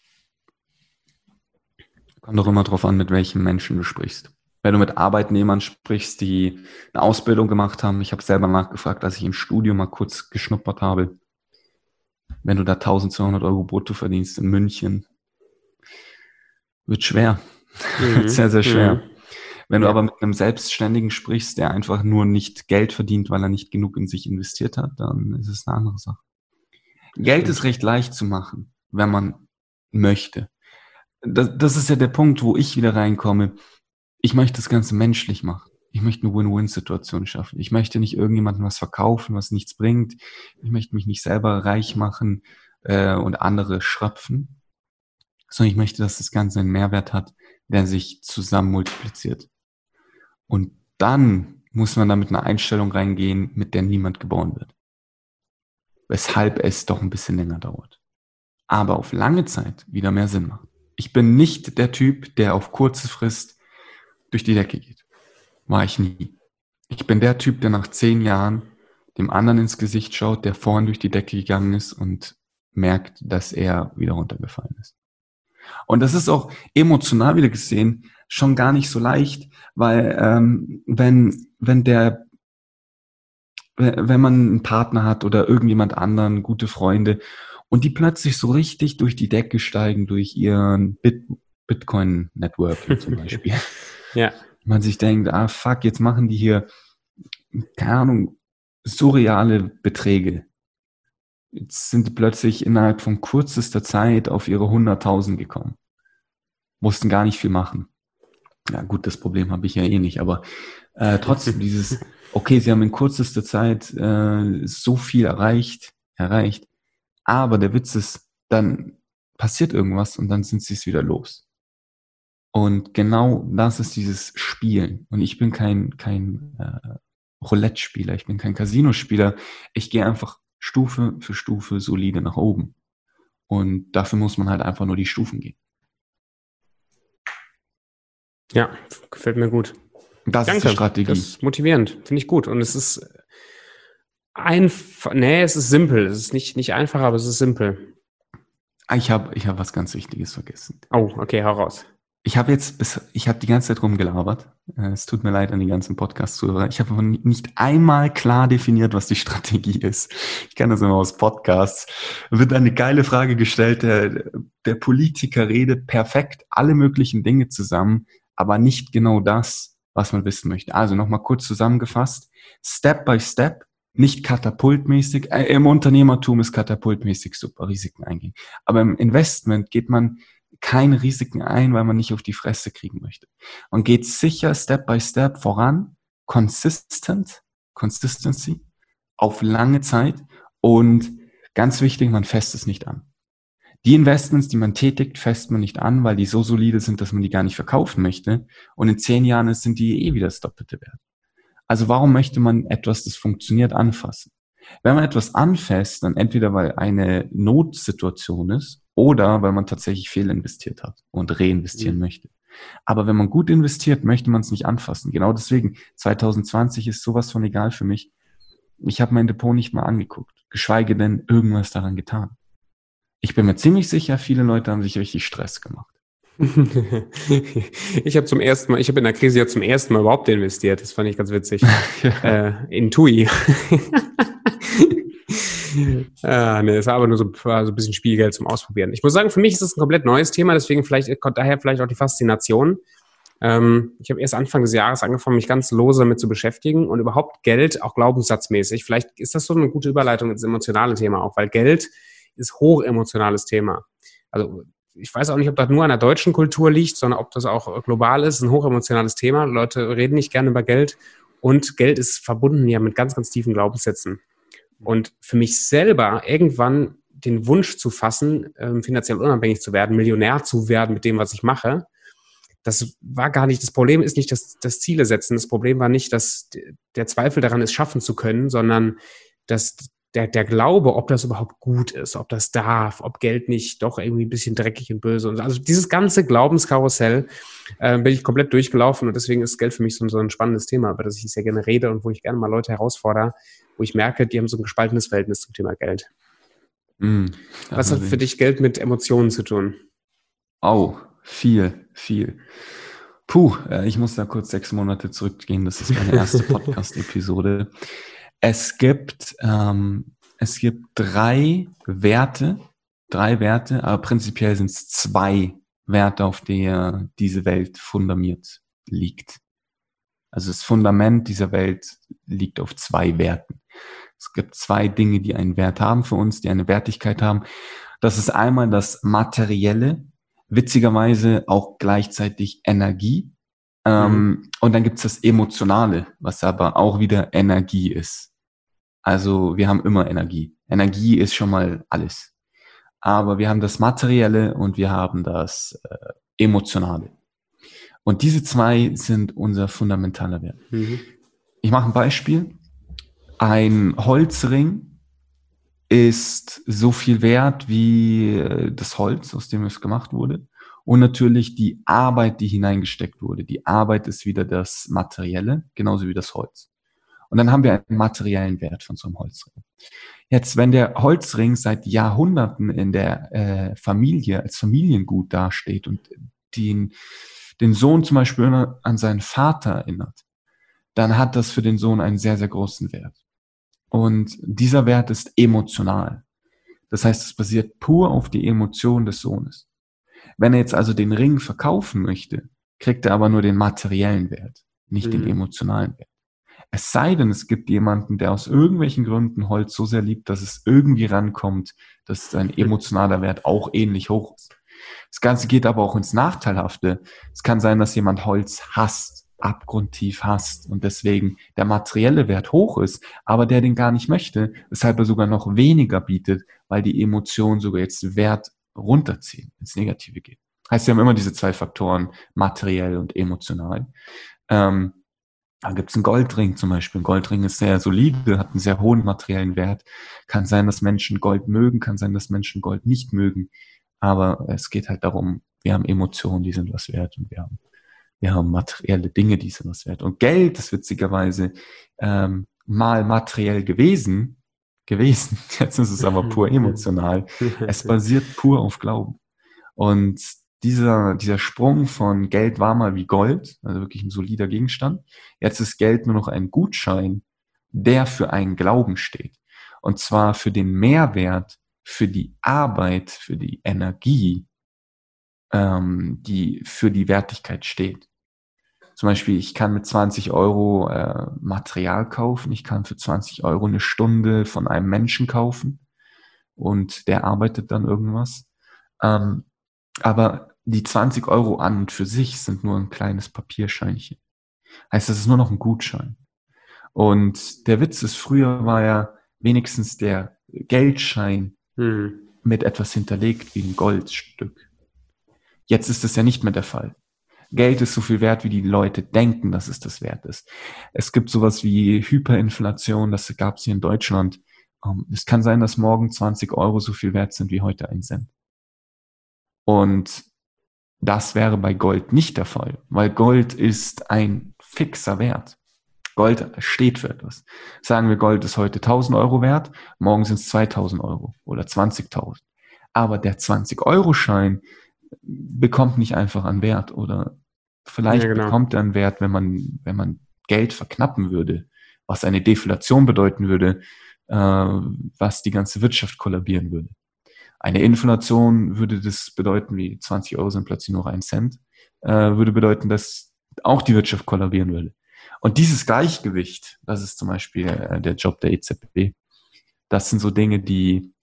Kommt doch immer drauf an, mit welchen Menschen du sprichst wenn du mit Arbeitnehmern sprichst, die eine Ausbildung gemacht haben. Ich habe selber nachgefragt, als ich im Studium mal kurz geschnuppert habe. Wenn du da 1200 Euro brutto verdienst in München, wird schwer. Mhm. wird sehr, sehr schwer. Mhm. Wenn du aber mit einem Selbstständigen sprichst, der einfach nur nicht Geld verdient, weil er nicht genug in sich investiert hat, dann ist es eine andere Sache. Geld ist recht leicht zu machen, wenn man möchte. Das, das ist ja der Punkt, wo ich wieder reinkomme ich möchte das Ganze menschlich machen. Ich möchte eine Win-Win-Situation schaffen. Ich möchte nicht irgendjemandem was verkaufen, was nichts bringt. Ich möchte mich nicht selber reich machen äh, und andere schröpfen, sondern ich möchte, dass das Ganze einen Mehrwert hat, der sich zusammen multipliziert. Und dann muss man da mit einer Einstellung reingehen, mit der niemand geboren wird. Weshalb es doch ein bisschen länger dauert. Aber auf lange Zeit wieder mehr Sinn macht. Ich bin nicht der Typ, der auf kurze Frist durch die Decke geht. War ich nie. Ich bin der Typ, der nach zehn Jahren dem anderen ins Gesicht schaut, der vorhin durch die Decke gegangen ist und merkt, dass er wieder runtergefallen ist. Und das ist auch emotional wieder gesehen schon gar nicht so leicht, weil ähm, wenn wenn der wenn man einen Partner hat oder irgendjemand anderen, gute Freunde und die plötzlich so richtig durch die Decke steigen durch ihren Bit Bitcoin Network zum Beispiel. Ja. Man sich denkt, ah fuck, jetzt machen die hier, keine Ahnung, surreale Beträge. Jetzt sind die plötzlich innerhalb von kürzester Zeit auf ihre 100.000 gekommen. Mussten gar nicht viel machen. Ja gut, das Problem habe ich ja eh nicht, aber äh, trotzdem dieses, okay, sie haben in kürzester Zeit äh, so viel erreicht, erreicht, aber der Witz ist, dann passiert irgendwas und dann sind sie es wieder los. Und genau das ist dieses Spielen. Und ich bin kein, kein äh, Roulette-Spieler, ich bin kein Casino-Spieler. Ich gehe einfach Stufe für Stufe solide nach oben. Und dafür muss man halt einfach nur die Stufen gehen. Ja, gefällt mir gut. Das Danke. ist die Strategie. Das ist motivierend, finde ich gut. Und es ist einfach, nee, es ist simpel. Es ist nicht, nicht einfach, aber es ist simpel. Ich habe ich hab was ganz Wichtiges vergessen. Oh, okay, hau raus ich habe jetzt bis, ich habe die ganze Zeit rumgelabert. Äh, es tut mir leid an die ganzen Podcast-Zuhörer. Ich habe aber nicht einmal klar definiert, was die Strategie ist. Ich kenne das immer aus Podcasts. Wird eine geile Frage gestellt. Der, der Politiker redet perfekt alle möglichen Dinge zusammen, aber nicht genau das, was man wissen möchte. Also nochmal kurz zusammengefasst. Step by Step, nicht katapultmäßig. Äh, Im Unternehmertum ist katapultmäßig super Risiken eingehen. Aber im Investment geht man keine Risiken ein, weil man nicht auf die Fresse kriegen möchte. Man geht sicher Step by Step voran, consistent, Consistency, auf lange Zeit und ganz wichtig, man fässt es nicht an. Die Investments, die man tätigt, fässt man nicht an, weil die so solide sind, dass man die gar nicht verkaufen möchte. Und in zehn Jahren sind die eh wieder das Doppelte wert. Also warum möchte man etwas, das funktioniert, anfassen? Wenn man etwas anfasst, dann entweder weil eine Notsituation ist oder weil man tatsächlich fehlinvestiert hat und reinvestieren mhm. möchte. Aber wenn man gut investiert, möchte man es nicht anfassen. Genau deswegen, 2020 ist sowas von egal für mich. Ich habe mein Depot nicht mal angeguckt, geschweige denn irgendwas daran getan. Ich bin mir ziemlich sicher, viele Leute haben sich richtig Stress gemacht. ich habe zum ersten Mal, ich habe in der Krise ja zum ersten Mal überhaupt investiert. Das fand ich ganz witzig. ja. äh, in TUI. ah, ne, es war aber nur so, so ein bisschen Spielgeld zum Ausprobieren. Ich muss sagen, für mich ist es ein komplett neues Thema, deswegen vielleicht kommt daher vielleicht auch die Faszination. Ähm, ich habe erst Anfang des Jahres angefangen, mich ganz lose damit zu beschäftigen und überhaupt Geld auch glaubenssatzmäßig. Vielleicht ist das so eine gute Überleitung ins emotionale Thema auch, weil Geld ist hochemotionales Thema. Also ich weiß auch nicht, ob das nur an der deutschen Kultur liegt, sondern ob das auch global ist, ein hochemotionales Thema. Leute reden nicht gerne über Geld und Geld ist verbunden ja mit ganz, ganz tiefen Glaubenssätzen. Und für mich selber irgendwann den Wunsch zu fassen, ähm, finanziell unabhängig zu werden, Millionär zu werden mit dem, was ich mache, das war gar nicht, das Problem ist nicht das, das Ziele setzen. Das Problem war nicht, dass der Zweifel daran ist, schaffen zu können, sondern dass der, der Glaube, ob das überhaupt gut ist, ob das darf, ob Geld nicht doch irgendwie ein bisschen dreckig und böse und also dieses ganze Glaubenskarussell äh, bin ich komplett durchgelaufen und deswegen ist Geld für mich so, so ein spannendes Thema, über das ich sehr gerne rede und wo ich gerne mal Leute herausfordere, wo ich merke, die haben so ein gespaltenes Verhältnis zum Thema Geld. Mm, Was hat für dich Geld mit Emotionen zu tun? Oh, viel, viel. Puh, äh, ich muss da kurz sechs Monate zurückgehen. Das ist meine erste Podcast-Episode. Es gibt, ähm, es gibt drei Werte, drei Werte, aber prinzipiell sind es zwei Werte, auf der diese Welt fundamiert liegt. Also das Fundament dieser Welt liegt auf zwei Werten. Es gibt zwei Dinge, die einen Wert haben für uns, die eine Wertigkeit haben. Das ist einmal das Materielle, witzigerweise auch gleichzeitig Energie. Ähm, mhm. Und dann gibt es das Emotionale, was aber auch wieder Energie ist. Also wir haben immer Energie. Energie ist schon mal alles. Aber wir haben das Materielle und wir haben das äh, Emotionale. Und diese zwei sind unser fundamentaler Wert. Mhm. Ich mache ein Beispiel. Ein Holzring ist so viel wert wie äh, das Holz, aus dem es gemacht wurde. Und natürlich die Arbeit, die hineingesteckt wurde. Die Arbeit ist wieder das Materielle, genauso wie das Holz. Und dann haben wir einen materiellen Wert von so einem Holzring. Jetzt, wenn der Holzring seit Jahrhunderten in der äh, Familie als Familiengut dasteht und den, den Sohn zum Beispiel an seinen Vater erinnert, dann hat das für den Sohn einen sehr, sehr großen Wert. Und dieser Wert ist emotional. Das heißt, es basiert pur auf die Emotion des Sohnes. Wenn er jetzt also den Ring verkaufen möchte, kriegt er aber nur den materiellen Wert, nicht mhm. den emotionalen Wert. Es sei denn, es gibt jemanden, der aus irgendwelchen Gründen Holz so sehr liebt, dass es irgendwie rankommt, dass sein emotionaler Wert auch ähnlich hoch ist. Das Ganze geht aber auch ins Nachteilhafte. Es kann sein, dass jemand Holz hasst, abgrundtief hasst und deswegen der materielle Wert hoch ist, aber der den gar nicht möchte, weshalb er sogar noch weniger bietet, weil die Emotionen sogar jetzt Wert runterziehen, ins Negative geht. Heißt, wir haben immer diese zwei Faktoren, materiell und emotional. Ähm, da gibt es einen Goldring zum Beispiel. Ein Goldring ist sehr solide, hat einen sehr hohen materiellen Wert. Kann sein, dass Menschen Gold mögen, kann sein, dass Menschen Gold nicht mögen. Aber es geht halt darum, wir haben Emotionen, die sind was wert und wir haben, wir haben materielle Dinge, die sind was wert. Und Geld ist witzigerweise ähm, mal materiell gewesen, gewesen. Jetzt ist es aber pur emotional. Es basiert pur auf Glauben. Und dieser, dieser Sprung von Geld war mal wie Gold, also wirklich ein solider Gegenstand. Jetzt ist Geld nur noch ein Gutschein, der für einen Glauben steht. Und zwar für den Mehrwert, für die Arbeit, für die Energie, ähm, die für die Wertigkeit steht. Zum Beispiel, ich kann mit 20 Euro äh, Material kaufen, ich kann für 20 Euro eine Stunde von einem Menschen kaufen und der arbeitet dann irgendwas. Ähm, aber die 20 Euro an und für sich sind nur ein kleines Papierscheinchen. Heißt, das ist nur noch ein Gutschein. Und der Witz ist, früher war ja wenigstens der Geldschein hm. mit etwas hinterlegt wie ein Goldstück. Jetzt ist das ja nicht mehr der Fall. Geld ist so viel wert, wie die Leute denken, dass es das wert ist. Es gibt sowas wie Hyperinflation, das gab es hier in Deutschland. Ähm, es kann sein, dass morgen 20 Euro so viel wert sind wie heute ein Cent. Und Das wäre bei Gold nicht der Fall, weil Gold ist ein fixer Wert. Gold steht für etwas. Sagen wir, Gold ist heute 1000 Euro wert, morgen sind es 2000 Euro oder 20.000. Aber der 20-Euro-Schein bekommt nicht einfach an Wert oder vielleicht ja, genau. bekommt er einen Wert, wenn man, wenn man Geld verknappen würde, was eine Deflation bedeuten würde, äh, was die ganze Wirtschaft kollabieren würde. Eine Inflation würde das bedeuten, wie 20 Euro sind plötzlich nur ein Cent, äh, würde bedeuten, dass auch die Wirtschaft kollabieren würde. Und dieses Gleichgewicht, das ist zum Beispiel äh, der Job der EZB. Das sind so Dinge, die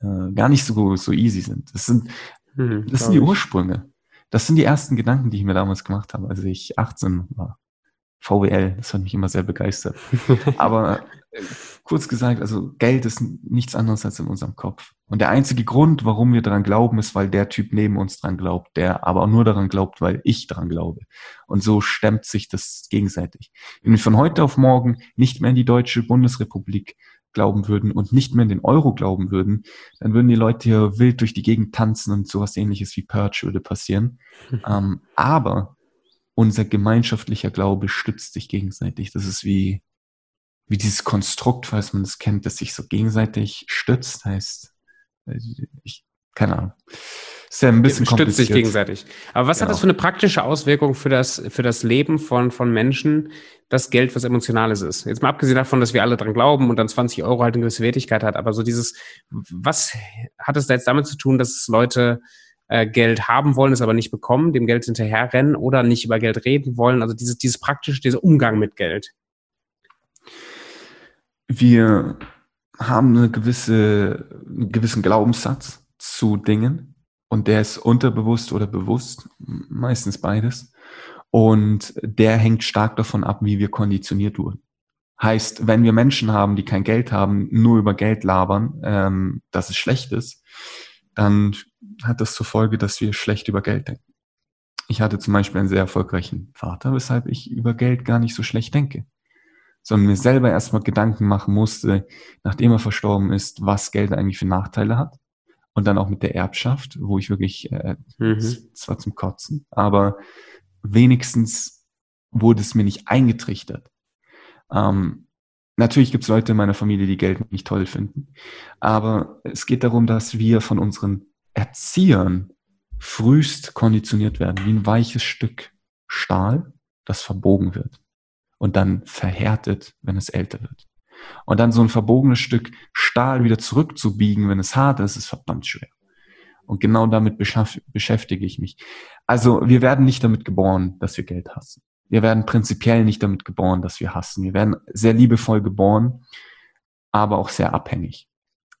äh, gar nicht so, so easy sind. Das sind, mhm, das sind die Ursprünge. Das sind die ersten Gedanken, die ich mir damals gemacht habe, als ich 18 war. VWL, das hat mich immer sehr begeistert. Aber kurz gesagt, also Geld ist nichts anderes als in unserem Kopf. Und der einzige Grund, warum wir daran glauben, ist, weil der Typ neben uns dran glaubt, der aber auch nur daran glaubt, weil ich daran glaube. Und so stemmt sich das gegenseitig. Wenn wir von heute auf morgen nicht mehr in die deutsche Bundesrepublik glauben würden und nicht mehr in den Euro glauben würden, dann würden die Leute hier wild durch die Gegend tanzen und sowas ähnliches wie Purge würde passieren. ähm, aber unser gemeinschaftlicher Glaube stützt sich gegenseitig. Das ist wie, wie dieses Konstrukt, falls man es kennt, das sich so gegenseitig stützt, heißt, ich, keine Ahnung. Ist ja ein bisschen Stützt sich gegenseitig. Aber was genau. hat das für eine praktische Auswirkung für das, für das Leben von, von Menschen, das Geld was Emotionales ist? Jetzt mal abgesehen davon, dass wir alle dran glauben und dann 20 Euro halt eine gewisse Wertigkeit hat, aber so dieses, was hat es da jetzt damit zu tun, dass Leute äh, Geld haben wollen, es aber nicht bekommen, dem Geld hinterherrennen oder nicht über Geld reden wollen. Also dieses, dieses praktische, dieser Umgang mit Geld. Wir haben eine gewisse, einen gewissen Glaubenssatz zu Dingen und der ist unterbewusst oder bewusst, meistens beides. Und der hängt stark davon ab, wie wir konditioniert wurden. Heißt, wenn wir Menschen haben, die kein Geld haben, nur über Geld labern, ähm, dass es schlecht ist, dann hat das zur Folge, dass wir schlecht über Geld denken. Ich hatte zum Beispiel einen sehr erfolgreichen Vater, weshalb ich über Geld gar nicht so schlecht denke, sondern mir selber erstmal Gedanken machen musste, nachdem er verstorben ist, was Geld eigentlich für Nachteile hat. Und dann auch mit der Erbschaft, wo ich wirklich, äh, mhm. zwar zum Kotzen, aber wenigstens wurde es mir nicht eingetrichtert. Ähm, Natürlich gibt es Leute in meiner Familie, die Geld nicht toll finden. Aber es geht darum, dass wir von unseren Erziehern frühst konditioniert werden, wie ein weiches Stück Stahl, das verbogen wird und dann verhärtet, wenn es älter wird. Und dann so ein verbogenes Stück Stahl wieder zurückzubiegen, wenn es hart ist, ist verdammt schwer. Und genau damit beschäftige ich mich. Also wir werden nicht damit geboren, dass wir Geld hassen. Wir werden prinzipiell nicht damit geboren, dass wir hassen. Wir werden sehr liebevoll geboren, aber auch sehr abhängig.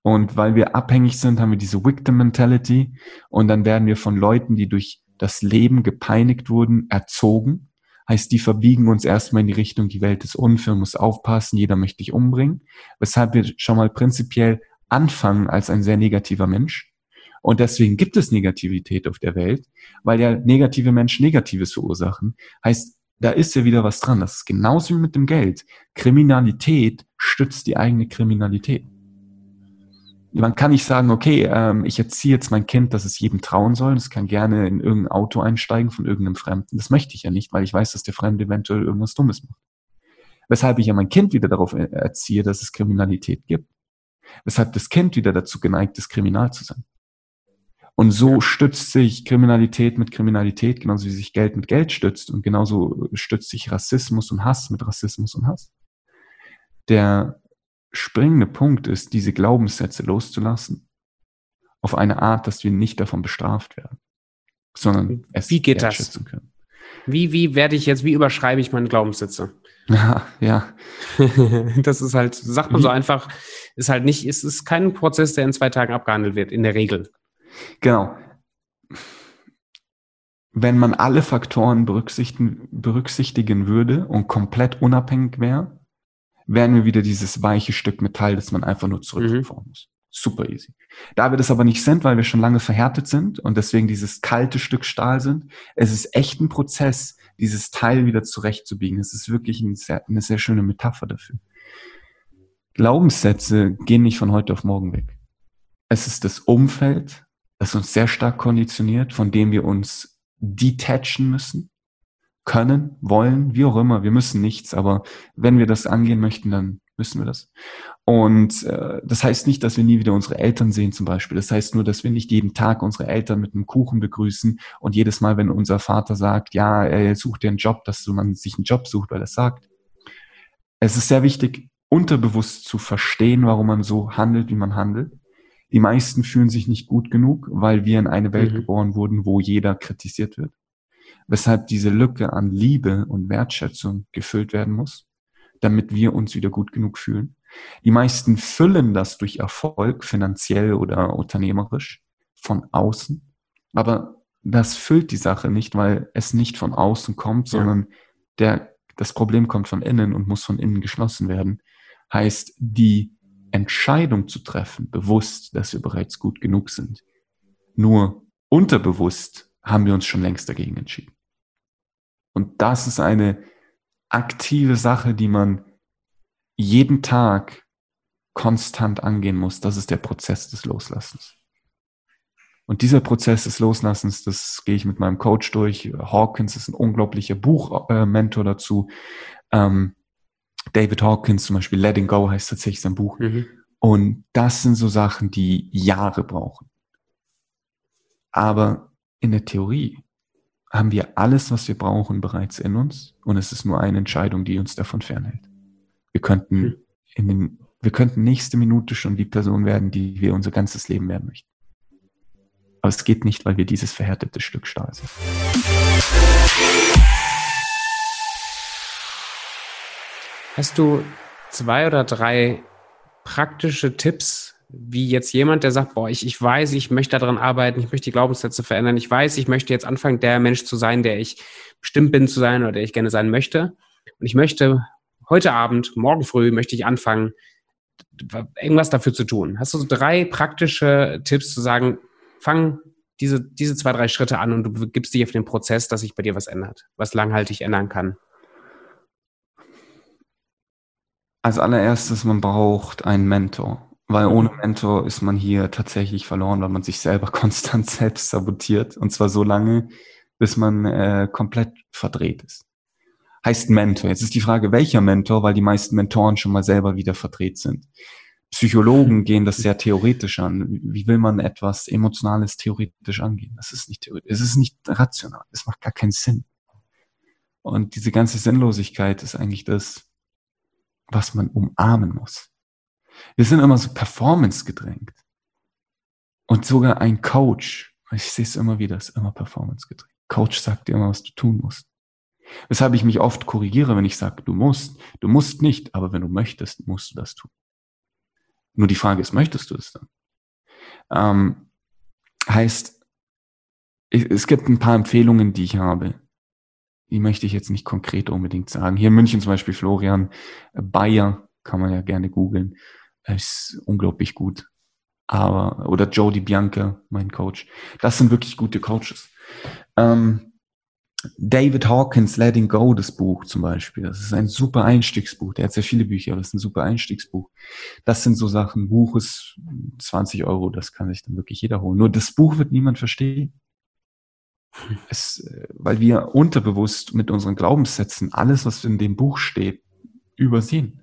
Und weil wir abhängig sind, haben wir diese Victim Mentality und dann werden wir von Leuten, die durch das Leben gepeinigt wurden, erzogen. Heißt, die verbiegen uns erstmal in die Richtung, die Welt ist unfair, muss aufpassen, jeder möchte dich umbringen. Weshalb wir schon mal prinzipiell anfangen als ein sehr negativer Mensch. Und deswegen gibt es Negativität auf der Welt, weil ja negative Menschen Negatives verursachen. Heißt, da ist ja wieder was dran. Das ist genauso wie mit dem Geld. Kriminalität stützt die eigene Kriminalität man kann nicht sagen, okay, ähm, ich erziehe jetzt mein Kind, dass es jedem trauen soll. Es kann gerne in irgendein Auto einsteigen von irgendeinem Fremden. Das möchte ich ja nicht, weil ich weiß, dass der Fremde eventuell irgendwas Dummes macht. Weshalb ich ja mein Kind wieder darauf äh, erziehe, dass es Kriminalität gibt. Weshalb das Kind wieder dazu geneigt ist, kriminal zu sein. Und so stützt sich Kriminalität mit Kriminalität, genauso wie sich Geld mit Geld stützt. Und genauso stützt sich Rassismus und Hass mit Rassismus und Hass. Der springende Punkt ist, diese Glaubenssätze loszulassen. Auf eine Art, dass wir nicht davon bestraft werden, sondern es wie geht das? können. Wie, wie werde ich jetzt, wie überschreibe ich meine Glaubenssätze? Ja, ja. das ist halt, sagt man wie? so einfach, ist halt nicht, es ist kein Prozess, der in zwei Tagen abgehandelt wird, in der Regel. Genau. Wenn man alle Faktoren berücksichtigen, berücksichtigen würde und komplett unabhängig wäre, wären wir wieder dieses weiche Stück Metall, das man einfach nur zurückfahren mhm. muss. Super easy. Da wir das aber nicht sind, weil wir schon lange verhärtet sind und deswegen dieses kalte Stück Stahl sind, es ist echt ein Prozess, dieses Teil wieder zurechtzubiegen. Es ist wirklich ein sehr, eine sehr schöne Metapher dafür. Glaubenssätze gehen nicht von heute auf morgen weg. Es ist das Umfeld, das uns sehr stark konditioniert, von dem wir uns detachen müssen, können, wollen, wie auch immer. Wir müssen nichts, aber wenn wir das angehen möchten, dann müssen wir das. Und äh, das heißt nicht, dass wir nie wieder unsere Eltern sehen zum Beispiel. Das heißt nur, dass wir nicht jeden Tag unsere Eltern mit einem Kuchen begrüßen und jedes Mal, wenn unser Vater sagt, ja, er sucht dir einen Job, dass man sich einen Job sucht, weil er sagt. Es ist sehr wichtig, unterbewusst zu verstehen, warum man so handelt, wie man handelt. Die meisten fühlen sich nicht gut genug, weil wir in eine Welt mhm. geboren wurden, wo jeder kritisiert wird. Weshalb diese Lücke an Liebe und Wertschätzung gefüllt werden muss, damit wir uns wieder gut genug fühlen. Die meisten füllen das durch Erfolg, finanziell oder unternehmerisch, von außen. Aber das füllt die Sache nicht, weil es nicht von außen kommt, sondern der, das Problem kommt von innen und muss von innen geschlossen werden. Heißt, die Entscheidung zu treffen, bewusst, dass wir bereits gut genug sind. Nur unterbewusst haben wir uns schon längst dagegen entschieden. Und das ist eine aktive Sache, die man jeden Tag konstant angehen muss. Das ist der Prozess des Loslassens. Und dieser Prozess des Loslassens, das gehe ich mit meinem Coach durch. Hawkins ist ein unglaublicher Buchmentor äh, dazu. Ähm, David Hawkins zum Beispiel, Letting Go heißt tatsächlich sein Buch. Mhm. Und das sind so Sachen, die Jahre brauchen. Aber in der Theorie haben wir alles, was wir brauchen, bereits in uns. Und es ist nur eine Entscheidung, die uns davon fernhält. Wir könnten mhm. in den, wir könnten nächste Minute schon die Person werden, die wir unser ganzes Leben werden möchten. Aber es geht nicht, weil wir dieses verhärtete Stück Stahl sind. Hast du zwei oder drei praktische Tipps, wie jetzt jemand, der sagt, boah, ich, ich weiß, ich möchte daran arbeiten, ich möchte die Glaubenssätze verändern, ich weiß, ich möchte jetzt anfangen, der Mensch zu sein, der ich bestimmt bin zu sein oder der ich gerne sein möchte. Und ich möchte heute Abend, morgen früh möchte ich anfangen, irgendwas dafür zu tun. Hast du so drei praktische Tipps zu sagen, fang diese, diese zwei, drei Schritte an und du gibst dich auf den Prozess, dass sich bei dir was ändert, was langhaltig ändern kann? Als allererstes, man braucht einen Mentor, weil ohne mhm. Mentor ist man hier tatsächlich verloren, weil man sich selber konstant selbst sabotiert und zwar so lange, bis man äh, komplett verdreht ist. Heißt Mentor. Jetzt ist die Frage, welcher Mentor, weil die meisten Mentoren schon mal selber wieder verdreht sind. Psychologen gehen das sehr theoretisch an. Wie will man etwas Emotionales theoretisch angehen? Das ist nicht theoretisch, es ist nicht rational, es macht gar keinen Sinn. Und diese ganze Sinnlosigkeit ist eigentlich das, was man umarmen muss. Wir sind immer so performance gedrängt. Und sogar ein Coach, ich sehe es immer wieder, ist immer performance gedrängt. Coach sagt dir immer, was du tun musst. Weshalb ich mich oft korrigiere, wenn ich sage, du musst. Du musst nicht, aber wenn du möchtest, musst du das tun. Nur die Frage ist, möchtest du es dann? Ähm, heißt, es gibt ein paar Empfehlungen, die ich habe die möchte ich jetzt nicht konkret unbedingt sagen. Hier in München zum Beispiel Florian Bayer, kann man ja gerne googeln, ist unglaublich gut. Aber, oder Joe Bianca, mein Coach. Das sind wirklich gute Coaches. Ähm, David Hawkins, Letting Go, das Buch zum Beispiel. Das ist ein super Einstiegsbuch. Der hat sehr viele Bücher, aber das ist ein super Einstiegsbuch. Das sind so Sachen. Buch ist 20 Euro, das kann sich dann wirklich jeder holen. Nur das Buch wird niemand verstehen. Es, äh, weil wir unterbewusst mit unseren Glaubenssätzen alles, was in dem Buch steht, übersehen.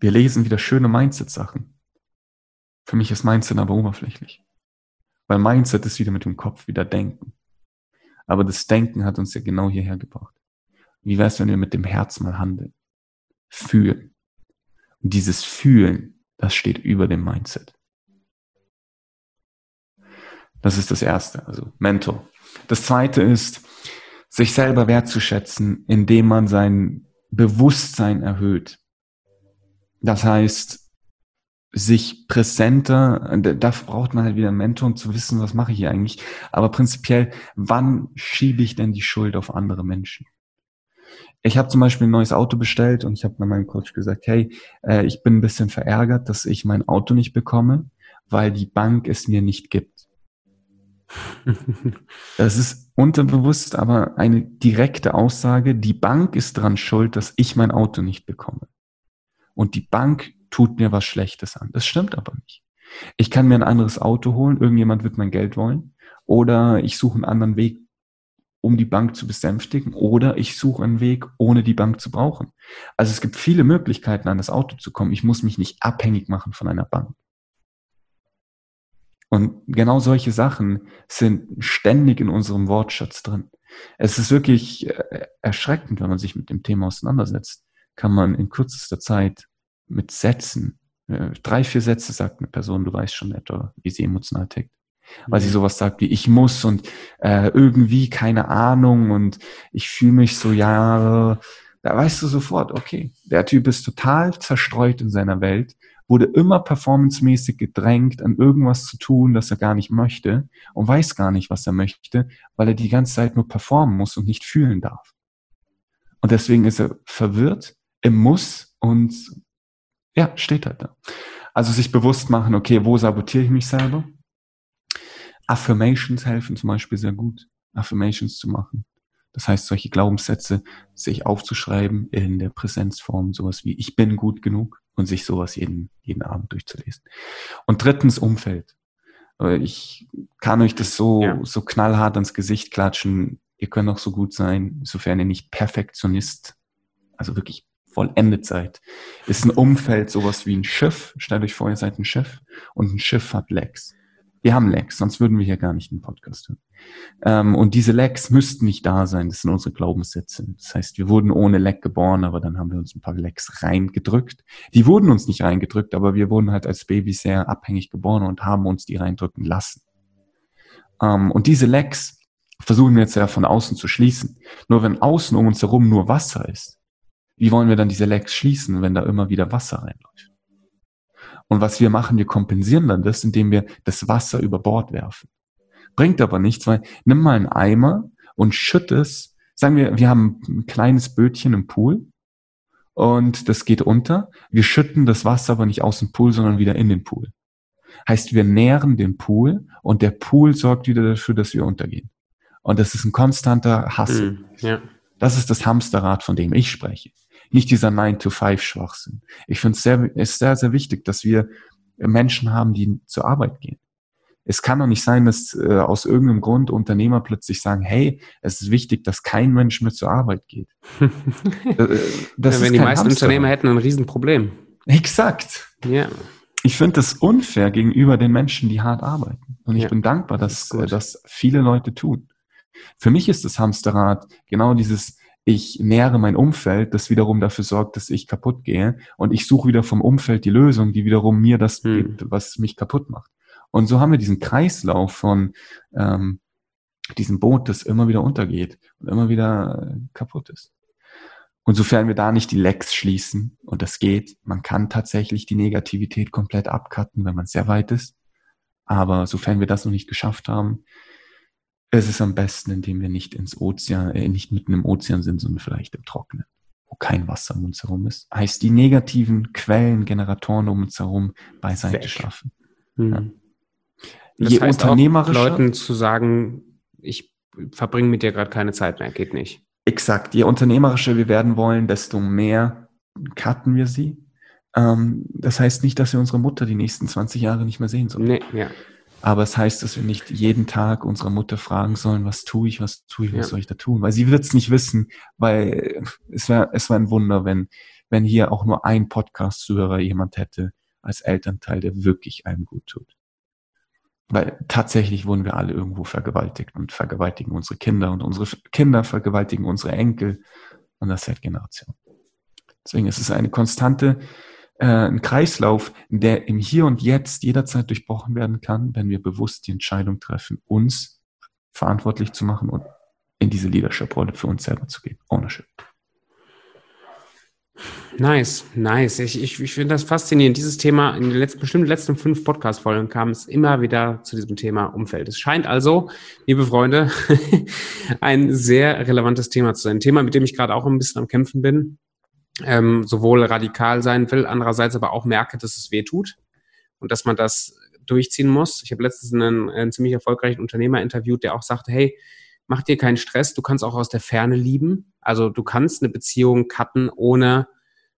Wir lesen wieder schöne Mindset-Sachen. Für mich ist Mindset aber oberflächlich. Weil Mindset ist wieder mit dem Kopf, wieder Denken. Aber das Denken hat uns ja genau hierher gebracht. Wie wäre es, wenn wir mit dem Herz mal handeln? Fühlen. Und dieses Fühlen, das steht über dem Mindset. Das ist das Erste, also Mentor. Das zweite ist, sich selber wertzuschätzen, indem man sein Bewusstsein erhöht. Das heißt, sich präsenter, da braucht man halt wieder einen Mentor, um zu wissen, was mache ich hier eigentlich. Aber prinzipiell, wann schiebe ich denn die Schuld auf andere Menschen? Ich habe zum Beispiel ein neues Auto bestellt und ich habe meinem Coach gesagt, hey, äh, ich bin ein bisschen verärgert, dass ich mein Auto nicht bekomme, weil die Bank es mir nicht gibt. Das ist unterbewusst aber eine direkte Aussage. Die Bank ist dran schuld, dass ich mein Auto nicht bekomme. Und die Bank tut mir was Schlechtes an. Das stimmt aber nicht. Ich kann mir ein anderes Auto holen, irgendjemand wird mein Geld wollen, oder ich suche einen anderen Weg, um die Bank zu besänftigen, oder ich suche einen Weg, ohne die Bank zu brauchen. Also es gibt viele Möglichkeiten, an das Auto zu kommen. Ich muss mich nicht abhängig machen von einer Bank. Und genau solche Sachen sind ständig in unserem Wortschatz drin. Es ist wirklich äh, erschreckend, wenn man sich mit dem Thema auseinandersetzt, kann man in kürzester Zeit mit Sätzen, äh, drei, vier Sätze sagt eine Person, du weißt schon etwa, wie sie emotional tickt. Weil sie mhm. sowas sagt wie ich muss und äh, irgendwie keine Ahnung und ich fühle mich so, ja, da weißt du sofort, okay, der Typ ist total zerstreut in seiner Welt wurde immer performancemäßig gedrängt, an irgendwas zu tun, das er gar nicht möchte und weiß gar nicht, was er möchte, weil er die ganze Zeit nur performen muss und nicht fühlen darf. Und deswegen ist er verwirrt im Muss und ja, steht halt da. Also sich bewusst machen, okay, wo sabotiere ich mich selber? Affirmations helfen zum Beispiel sehr gut, Affirmations zu machen. Das heißt, solche Glaubenssätze sich aufzuschreiben in der Präsenzform, sowas wie ich bin gut genug, und sich sowas jeden, jeden Abend durchzulesen. Und drittens Umfeld. Ich kann euch das so, ja. so knallhart ans Gesicht klatschen. Ihr könnt auch so gut sein, sofern ihr nicht Perfektionist, also wirklich vollendet seid. Ist ein Umfeld sowas wie ein Schiff. Stellt euch vor, ihr seid ein Schiff und ein Schiff hat Lecks. Wir haben Lecks, sonst würden wir hier gar nicht einen Podcast hören. Ähm, und diese Lecks müssten nicht da sein. Das sind unsere Glaubenssätze. Das heißt, wir wurden ohne Leck geboren, aber dann haben wir uns ein paar Lecks reingedrückt. Die wurden uns nicht reingedrückt, aber wir wurden halt als Baby sehr abhängig geboren und haben uns die reindrücken lassen. Ähm, und diese Lecks versuchen wir jetzt ja von außen zu schließen. Nur wenn außen um uns herum nur Wasser ist, wie wollen wir dann diese Lecks schließen, wenn da immer wieder Wasser reinläuft? Und was wir machen, wir kompensieren dann das, indem wir das Wasser über Bord werfen. Bringt aber nichts, weil nimm mal einen Eimer und schütt es. Sagen wir, wir haben ein kleines Bötchen im Pool und das geht unter. Wir schütten das Wasser aber nicht aus dem Pool, sondern wieder in den Pool. Heißt, wir nähren den Pool und der Pool sorgt wieder dafür, dass wir untergehen. Und das ist ein konstanter Hass. Mm, ja. Das ist das Hamsterrad, von dem ich spreche nicht dieser 9-to-5-Schwachsinn. Ich finde es sehr, ist sehr, sehr wichtig, dass wir Menschen haben, die zur Arbeit gehen. Es kann doch nicht sein, dass äh, aus irgendeinem Grund Unternehmer plötzlich sagen, hey, es ist wichtig, dass kein Mensch mehr zur Arbeit geht. Äh, das ja, wenn die meisten Hamster. Unternehmer hätten ein Riesenproblem. Exakt. Ja. Ich finde das unfair gegenüber den Menschen, die hart arbeiten. Und ich ja. bin dankbar, dass das, äh, das viele Leute tun. Für mich ist das Hamsterrad genau dieses, ich nähere mein Umfeld, das wiederum dafür sorgt, dass ich kaputt gehe und ich suche wieder vom Umfeld die Lösung, die wiederum mir das hm. gibt, was mich kaputt macht. Und so haben wir diesen Kreislauf von ähm, diesem Boot, das immer wieder untergeht und immer wieder äh, kaputt ist. Und sofern wir da nicht die Lecks schließen, und das geht, man kann tatsächlich die Negativität komplett abcutten, wenn man sehr weit ist. Aber sofern wir das noch nicht geschafft haben, es ist am besten, indem wir nicht ins Ozean, äh, nicht mitten im Ozean sind, sondern vielleicht im Trockenen, wo kein Wasser um uns herum ist. Heißt, die negativen Quellen, Generatoren um uns herum beiseite Weg. schaffen. Hm. Ja. Das Je heißt unternehmerischer, auch Leuten zu sagen, ich verbringe mit dir gerade keine Zeit mehr, geht nicht. Exakt. Je unternehmerischer wir werden wollen, desto mehr cutten wir sie. Ähm, das heißt nicht, dass wir unsere Mutter die nächsten 20 Jahre nicht mehr sehen sollen. Nee, ja. Aber es heißt, dass wir nicht jeden Tag unserer Mutter fragen sollen, was tue ich, was tue ich, was ja. soll ich da tun? Weil sie wird es nicht wissen, weil es wäre es wär ein Wunder, wenn, wenn hier auch nur ein Podcast-Zuhörer jemand hätte als Elternteil, der wirklich einem gut tut. Weil tatsächlich wurden wir alle irgendwo vergewaltigt und vergewaltigen unsere Kinder und unsere Kinder vergewaltigen unsere Enkel und das seit Generationen. Deswegen ist es eine konstante äh, ein Kreislauf, der im Hier und Jetzt jederzeit durchbrochen werden kann, wenn wir bewusst die Entscheidung treffen, uns verantwortlich zu machen und in diese Leadership-Rolle für uns selber zu gehen. Ownership. Nice, nice. Ich, ich, ich finde das faszinierend. Dieses Thema, in den letzten, bestimmt letzten fünf Podcast-Folgen kam es immer wieder zu diesem Thema Umfeld. Es scheint also, liebe Freunde, ein sehr relevantes Thema zu sein. Ein Thema, mit dem ich gerade auch ein bisschen am Kämpfen bin ähm, sowohl radikal sein will, andererseits aber auch merke, dass es weh tut und dass man das durchziehen muss. Ich habe letztens einen, einen ziemlich erfolgreichen Unternehmer interviewt, der auch sagte, hey, mach dir keinen Stress, du kannst auch aus der Ferne lieben. Also du kannst eine Beziehung cutten, ohne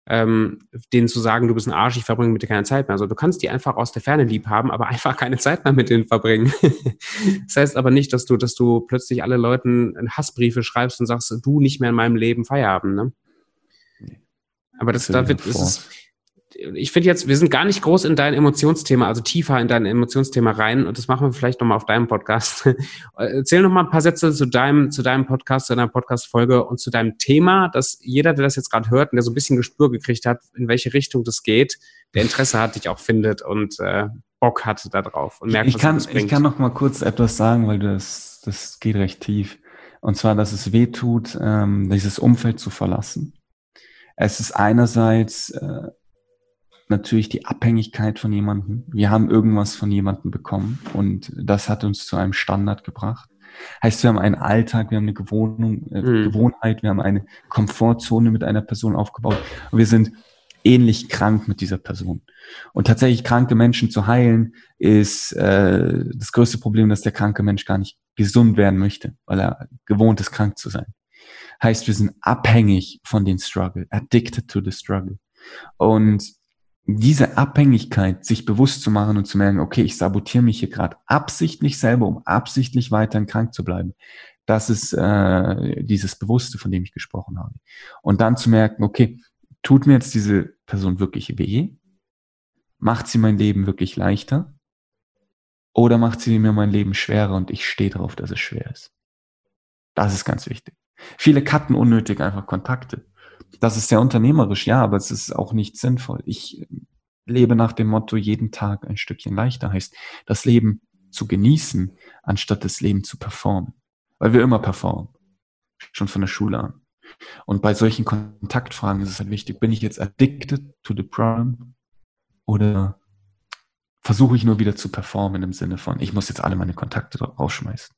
ähm, denen zu sagen, du bist ein Arsch, ich verbringe mit dir keine Zeit mehr. Also du kannst die einfach aus der Ferne lieb haben, aber einfach keine Zeit mehr mit denen verbringen. das heißt aber nicht, dass du, dass du plötzlich alle Leuten Hassbriefe schreibst und sagst, du nicht mehr in meinem Leben Feierabend, ne? Aber das, da wird, ist es, ich finde jetzt, wir sind gar nicht groß in dein Emotionsthema, also tiefer in dein Emotionsthema rein und das machen wir vielleicht nochmal auf deinem Podcast. Erzähl nochmal ein paar Sätze zu deinem, zu deinem Podcast, zu deiner Podcast-Folge und zu deinem Thema, dass jeder, der das jetzt gerade hört und der so ein bisschen Gespür gekriegt hat, in welche Richtung das geht, der Interesse hat, dich auch findet und äh, Bock hat da drauf und merkt, ich was kann, das bringt. Ich kann noch mal kurz etwas sagen, weil das, das geht recht tief. Und zwar, dass es weh tut, ähm, dieses Umfeld zu verlassen. Es ist einerseits äh, natürlich die Abhängigkeit von jemandem. Wir haben irgendwas von jemandem bekommen und das hat uns zu einem Standard gebracht. Heißt, wir haben einen Alltag, wir haben eine Gewohnung, äh, mhm. Gewohnheit, wir haben eine Komfortzone mit einer Person aufgebaut und wir sind ähnlich krank mit dieser Person. Und tatsächlich kranke Menschen zu heilen, ist äh, das größte Problem, dass der kranke Mensch gar nicht gesund werden möchte, weil er gewohnt ist, krank zu sein. Heißt, wir sind abhängig von den Struggle, addicted to the struggle. Und diese Abhängigkeit sich bewusst zu machen und zu merken, okay, ich sabotiere mich hier gerade absichtlich selber, um absichtlich weiterhin krank zu bleiben. Das ist äh, dieses Bewusste, von dem ich gesprochen habe. Und dann zu merken, okay, tut mir jetzt diese Person wirklich weh? Macht sie mein Leben wirklich leichter? Oder macht sie mir mein Leben schwerer und ich stehe darauf, dass es schwer ist? Das ist ganz wichtig. Viele cutten unnötig einfach Kontakte. Das ist sehr unternehmerisch, ja, aber es ist auch nicht sinnvoll. Ich lebe nach dem Motto, jeden Tag ein Stückchen leichter heißt, das Leben zu genießen, anstatt das Leben zu performen. Weil wir immer performen. Schon von der Schule an. Und bei solchen Kontaktfragen ist es halt wichtig, bin ich jetzt addicted to the problem oder versuche ich nur wieder zu performen im Sinne von, ich muss jetzt alle meine Kontakte rausschmeißen.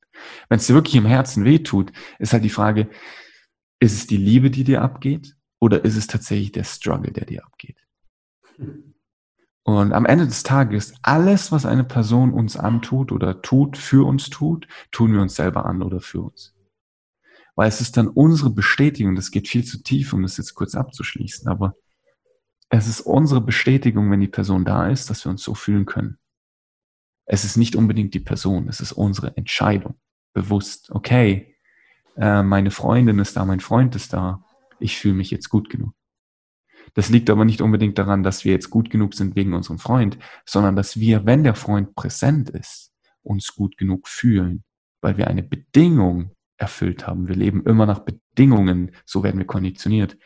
Wenn es dir wirklich im Herzen wehtut, ist halt die Frage, ist es die Liebe, die dir abgeht oder ist es tatsächlich der Struggle, der dir abgeht? Und am Ende des Tages, alles, was eine Person uns antut oder tut, für uns tut, tun wir uns selber an oder für uns. Weil es ist dann unsere Bestätigung, das geht viel zu tief, um das jetzt kurz abzuschließen, aber es ist unsere Bestätigung, wenn die Person da ist, dass wir uns so fühlen können. Es ist nicht unbedingt die Person, es ist unsere Entscheidung. Bewusst, okay, äh, meine Freundin ist da, mein Freund ist da, ich fühle mich jetzt gut genug. Das liegt aber nicht unbedingt daran, dass wir jetzt gut genug sind wegen unserem Freund, sondern dass wir, wenn der Freund präsent ist, uns gut genug fühlen, weil wir eine Bedingung erfüllt haben. Wir leben immer nach Bedingungen, so werden wir konditioniert.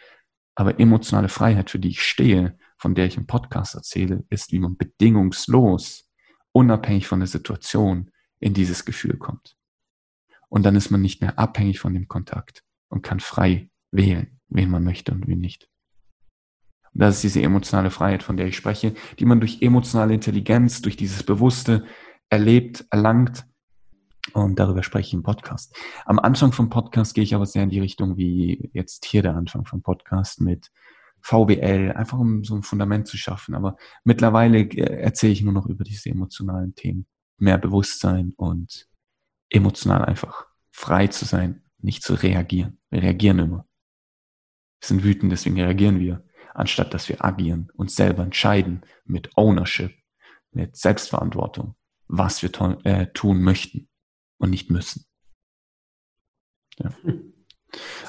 Aber emotionale Freiheit, für die ich stehe, von der ich im Podcast erzähle, ist, wie man bedingungslos, unabhängig von der Situation, in dieses Gefühl kommt. Und dann ist man nicht mehr abhängig von dem Kontakt und kann frei wählen, wen man möchte und wen nicht. Und das ist diese emotionale Freiheit, von der ich spreche, die man durch emotionale Intelligenz, durch dieses Bewusste erlebt, erlangt und darüber spreche ich im Podcast. Am Anfang vom Podcast gehe ich aber sehr in die Richtung wie jetzt hier der Anfang vom Podcast mit VWL, einfach um so ein Fundament zu schaffen. Aber mittlerweile äh, erzähle ich nur noch über diese emotionalen Themen. Mehr Bewusstsein und emotional einfach frei zu sein, nicht zu reagieren. Wir reagieren immer. Wir sind wütend, deswegen reagieren wir, anstatt dass wir agieren, uns selber entscheiden mit Ownership, mit Selbstverantwortung, was wir äh, tun möchten und nicht müssen. Ja.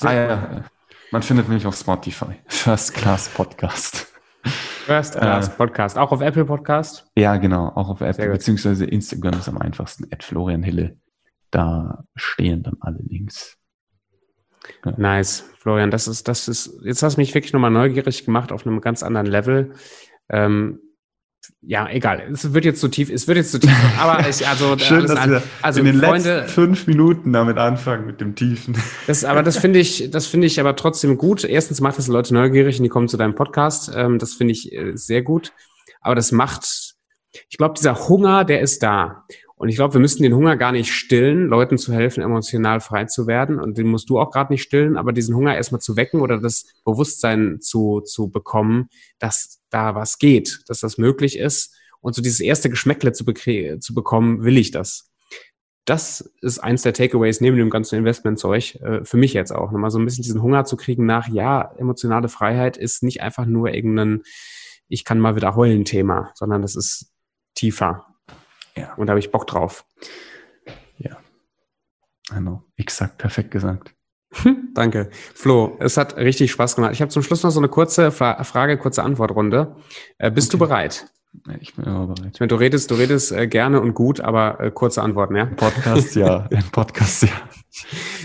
Ah, ja. Man findet mich auf Spotify. First Class Podcast. First Class äh, Podcast. Auch auf Apple Podcast? Ja, genau. Auch auf Apple. Beziehungsweise Instagram ist am einfachsten. At Florian Hille. Da stehen dann alle Links. Ja. Nice. Florian, das ist, das ist, jetzt hast du mich wirklich nochmal neugierig gemacht auf einem ganz anderen Level. Ähm, ja, egal. Es wird jetzt zu tief. Es wird jetzt zu tief. Aber ich, also, Schön, dass an, wir also in den Freunde, letzten fünf Minuten damit anfangen mit dem Tiefen. Das, aber das finde ich, das finde ich aber trotzdem gut. Erstens macht das Leute neugierig und die kommen zu deinem Podcast. Ähm, das finde ich äh, sehr gut. Aber das macht, ich glaube, dieser Hunger, der ist da. Und ich glaube, wir müssten den Hunger gar nicht stillen, Leuten zu helfen, emotional frei zu werden. Und den musst du auch gerade nicht stillen, aber diesen Hunger erstmal zu wecken oder das Bewusstsein zu, zu bekommen, dass da was geht, dass das möglich ist. Und so dieses erste Geschmäckle zu, zu bekommen, will ich das. das ist eins der Takeaways neben dem ganzen Investmentzeug, äh, für mich jetzt auch, nochmal so ein bisschen diesen Hunger zu kriegen nach, ja, emotionale Freiheit ist nicht einfach nur irgendein, ich kann mal wieder heulen Thema, sondern das ist tiefer. Ja. Und da habe ich Bock drauf. Ja. Genau, exakt, perfekt gesagt. Danke. Flo, es hat richtig Spaß gemacht. Ich habe zum Schluss noch so eine kurze Frage, kurze Antwortrunde. Äh, bist okay. du bereit? Ich bin immer bereit. Ich meine, du redest, du redest äh, gerne und gut, aber äh, kurze Antworten, ja? Podcast, ja. Ein Podcast, ja.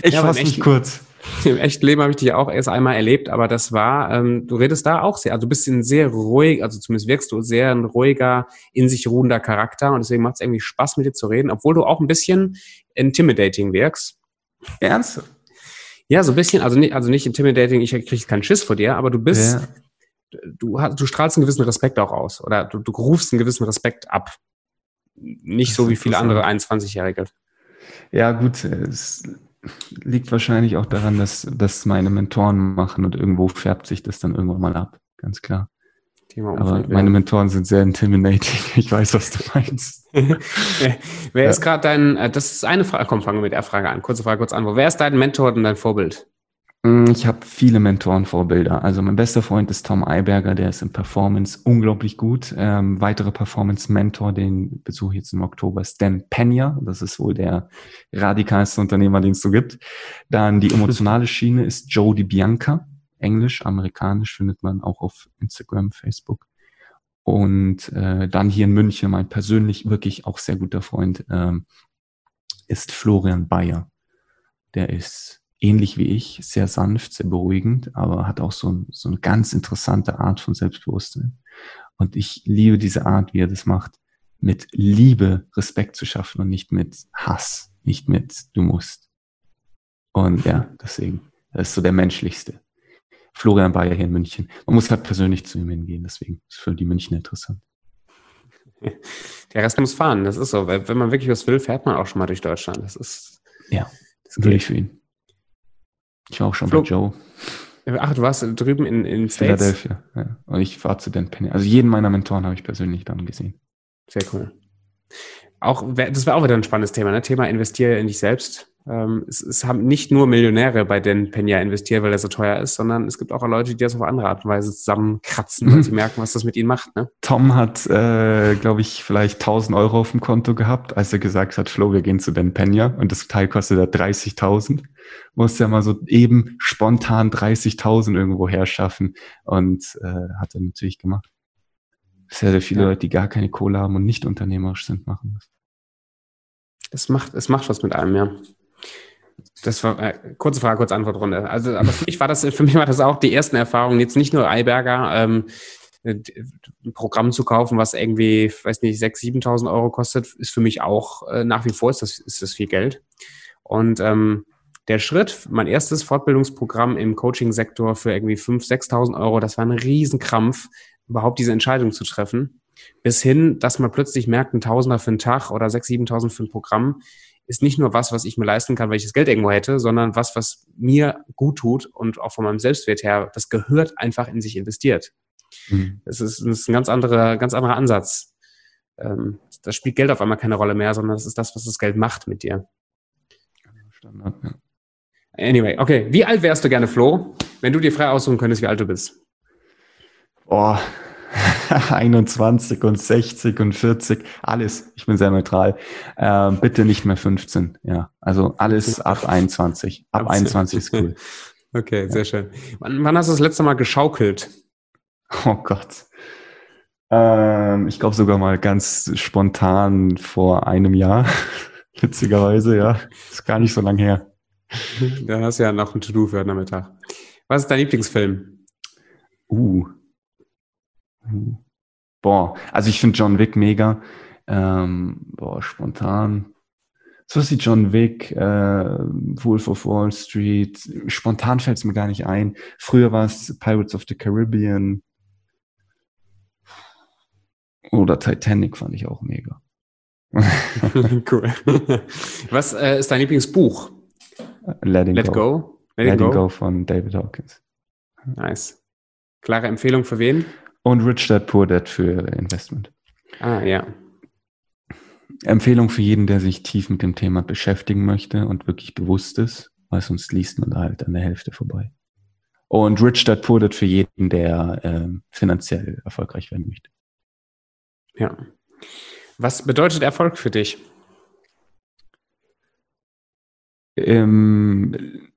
Ich ja, fasse mich kurz. Im echten Leben habe ich dich auch erst einmal erlebt, aber das war, ähm, du redest da auch sehr, also du bist ein sehr ruhig, also zumindest wirkst du sehr ein ruhiger, in sich ruhender Charakter und deswegen macht es irgendwie Spaß mit dir zu reden, obwohl du auch ein bisschen intimidating wirkst. Ernst? Ja, so ein bisschen, also nicht, also nicht intimidating, ich kriege keinen Schiss vor dir, aber du bist, ja du, du strahlst einen gewissen Respekt auch aus oder du, du rufst einen gewissen Respekt ab. Nicht so wie viele andere 21-Jährige. Ja, gut, es liegt wahrscheinlich auch daran, dass das meine Mentoren machen und irgendwo färbt sich das dann irgendwann mal ab, ganz klar. Thema Aber meine Mentoren sind sehr intimidating. Ich weiß, was du meinst. Wer ist gerade dein, äh, das ist eine Frage, komm, fangen wir mit der Frage an. Kurze Frage, kurz an. Wer ist dein Mentor und dein Vorbild? Mm, ich habe viele Mentorenvorbilder. Also mein bester Freund ist Tom Eiberger, der ist in Performance unglaublich gut. Ähm, weitere Performance-Mentor, den besuche ich jetzt im Oktober, ist Dan Pena. Das ist wohl der radikalste Unternehmer, den es so gibt. Dann die emotionale Schiene ist Joe DiBianca. Englisch, amerikanisch findet man auch auf Instagram, Facebook. Und äh, dann hier in München, mein persönlich wirklich auch sehr guter Freund, ähm, ist Florian Bayer. Der ist ähnlich wie ich, sehr sanft, sehr beruhigend, aber hat auch so, ein, so eine ganz interessante Art von Selbstbewusstsein. Und ich liebe diese Art, wie er das macht, mit Liebe Respekt zu schaffen und nicht mit Hass, nicht mit du musst. Und ja, deswegen, das ist so der menschlichste. Florian Bayer hier in München. Man muss halt persönlich zu ihm hingehen, deswegen ist für die München interessant. Der Rest muss fahren, das ist so. Wenn man wirklich was will, fährt man auch schon mal durch Deutschland. Das ist. Ja, das will ich für ihn. Ich war auch schon Flo bei Joe. Ach, du warst drüben in, in States? Philadelphia, ja. Und ich war zu Dan Penny. Also jeden meiner Mentoren habe ich persönlich dann gesehen. Sehr cool. Auch, das wäre auch wieder ein spannendes Thema, ne? Thema investiere in dich selbst. Ähm, es, es, haben nicht nur Millionäre bei den Penya investiert, weil er so teuer ist, sondern es gibt auch Leute, die das auf andere Art und Weise zusammenkratzen, weil sie merken, was das mit ihnen macht. Ne? Tom hat, äh, glaube ich, vielleicht 1000 Euro auf dem Konto gehabt, als er gesagt hat, Flo, wir gehen zu den Penya und das Teil kostet da 30.000. Musste ja mal so eben spontan 30.000 irgendwo herschaffen und äh, hat er natürlich gemacht. Sehr, sehr viele ja. Leute, die gar keine Kohle haben und nicht unternehmerisch sind, machen das. Es macht, es macht was mit einem, ja. Das war äh, kurze Frage, kurze Antwortrunde. Also, aber für mich war das, für mich war das auch die ersten Erfahrungen, jetzt nicht nur Eiberger, ähm, ein Programm zu kaufen, was irgendwie, weiß nicht, 6.000, 7.000 Euro kostet, ist für mich auch äh, nach wie vor ist das, ist das viel Geld. Und ähm, der Schritt, mein erstes Fortbildungsprogramm im Coaching-Sektor für irgendwie 5.000, 6.000 Euro, das war ein Riesenkrampf, überhaupt diese Entscheidung zu treffen. Bis hin, dass man plötzlich merkt, ein Tausender für einen Tag oder 6.000, 7.000 für ein Programm ist nicht nur was, was ich mir leisten kann, weil ich das Geld irgendwo hätte, sondern was, was mir gut tut und auch von meinem Selbstwert her, das gehört einfach in sich investiert. Mhm. Das, ist, das ist ein ganz anderer, ganz anderer Ansatz. Ähm, das spielt Geld auf einmal keine Rolle mehr, sondern das ist das, was das Geld macht mit dir. Standard, ja. Anyway, okay. Wie alt wärst du gerne, Flo, wenn du dir frei aussuchen könntest, wie alt du bist? Boah, 21 und 60 und 40, alles. Ich bin sehr neutral. Äh, bitte nicht mehr 15. Ja, also alles ab 21. Ab 21 ist cool. Okay, sehr ja. schön. Wann, wann, hast du das letzte Mal geschaukelt? Oh Gott. Ähm, ich glaube sogar mal ganz spontan vor einem Jahr. Witzigerweise, ja. Ist gar nicht so lange her. Da hast du ja noch ein To-Do für heute Nachmittag. Was ist dein Lieblingsfilm? Uh, Boah, also ich finde John Wick mega. Ähm, boah, spontan. So ist die John Wick, äh, Wolf of Wall Street. Spontan fällt es mir gar nicht ein. Früher war es Pirates of the Caribbean. Oder Titanic fand ich auch mega. cool. Was äh, ist dein Lieblingsbuch? Letting Let Go. go. Letting, Letting go. go von David Hawkins. Nice. Klare Empfehlung für wen? Und Rich Dad Poor Dad für Investment. Ah, ja. Empfehlung für jeden, der sich tief mit dem Thema beschäftigen möchte und wirklich bewusst ist, weil sonst liest man da halt an der Hälfte vorbei. Und Rich Dad Poor Dad für jeden, der äh, finanziell erfolgreich werden möchte. Ja. Was bedeutet Erfolg für dich? Ähm,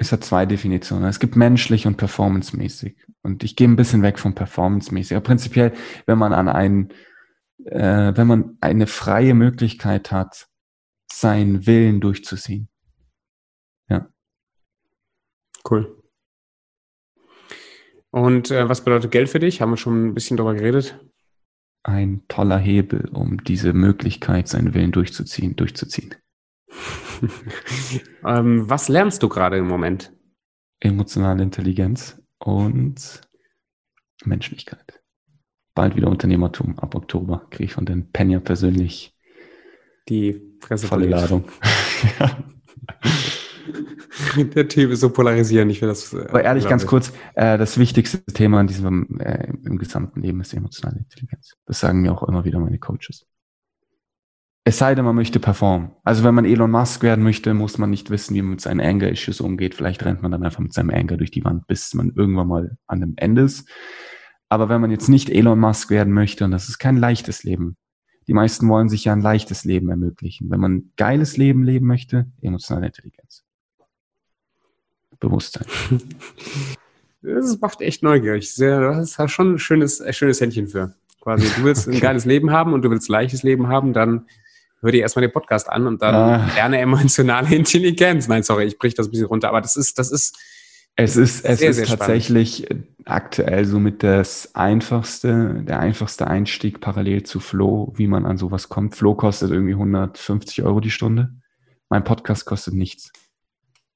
es hat zwei Definitionen. Es gibt menschlich und performancemäßig. Und ich gehe ein bisschen weg vom performancemäßig. Aber prinzipiell, wenn man an einen, äh, wenn man eine freie Möglichkeit hat, seinen Willen durchzuziehen. Ja. Cool. Und äh, was bedeutet Geld für dich? Haben wir schon ein bisschen darüber geredet? Ein toller Hebel, um diese Möglichkeit, seinen Willen durchzuziehen, durchzuziehen. ähm, was lernst du gerade im Moment? Emotionale Intelligenz und Menschlichkeit. Bald wieder Unternehmertum. Ab Oktober kriege ich von den Penya persönlich die Fresse volle Ladung. ja. Der Typ ist so polarisierend. Ich will das. Äh, Aber ehrlich, ganz kurz, äh, das wichtigste Thema in diesem, äh, im gesamten Leben ist emotionale Intelligenz. Das sagen mir auch immer wieder meine Coaches. Es sei denn, man möchte performen. Also wenn man Elon Musk werden möchte, muss man nicht wissen, wie man mit seinen Anger-Issues umgeht. Vielleicht rennt man dann einfach mit seinem Anger durch die Wand, bis man irgendwann mal an dem Ende ist. Aber wenn man jetzt nicht Elon Musk werden möchte, und das ist kein leichtes Leben, die meisten wollen sich ja ein leichtes Leben ermöglichen. Wenn man ein geiles Leben leben möchte, emotionale Intelligenz. Bewusstsein. Das macht echt neugierig. Das ist schon ein schönes, ein schönes Händchen für. Quasi, du willst ein geiles Leben haben und du willst ein leichtes Leben haben, dann hör dir erstmal den Podcast an und dann ah. lerne emotionale Intelligenz. Nein, sorry, ich brich das ein bisschen runter, aber das ist, das ist. Es ist, es sehr, ist sehr tatsächlich spannend. aktuell somit das einfachste, der einfachste Einstieg parallel zu Flow, wie man an sowas kommt. Flow kostet irgendwie 150 Euro die Stunde. Mein Podcast kostet nichts.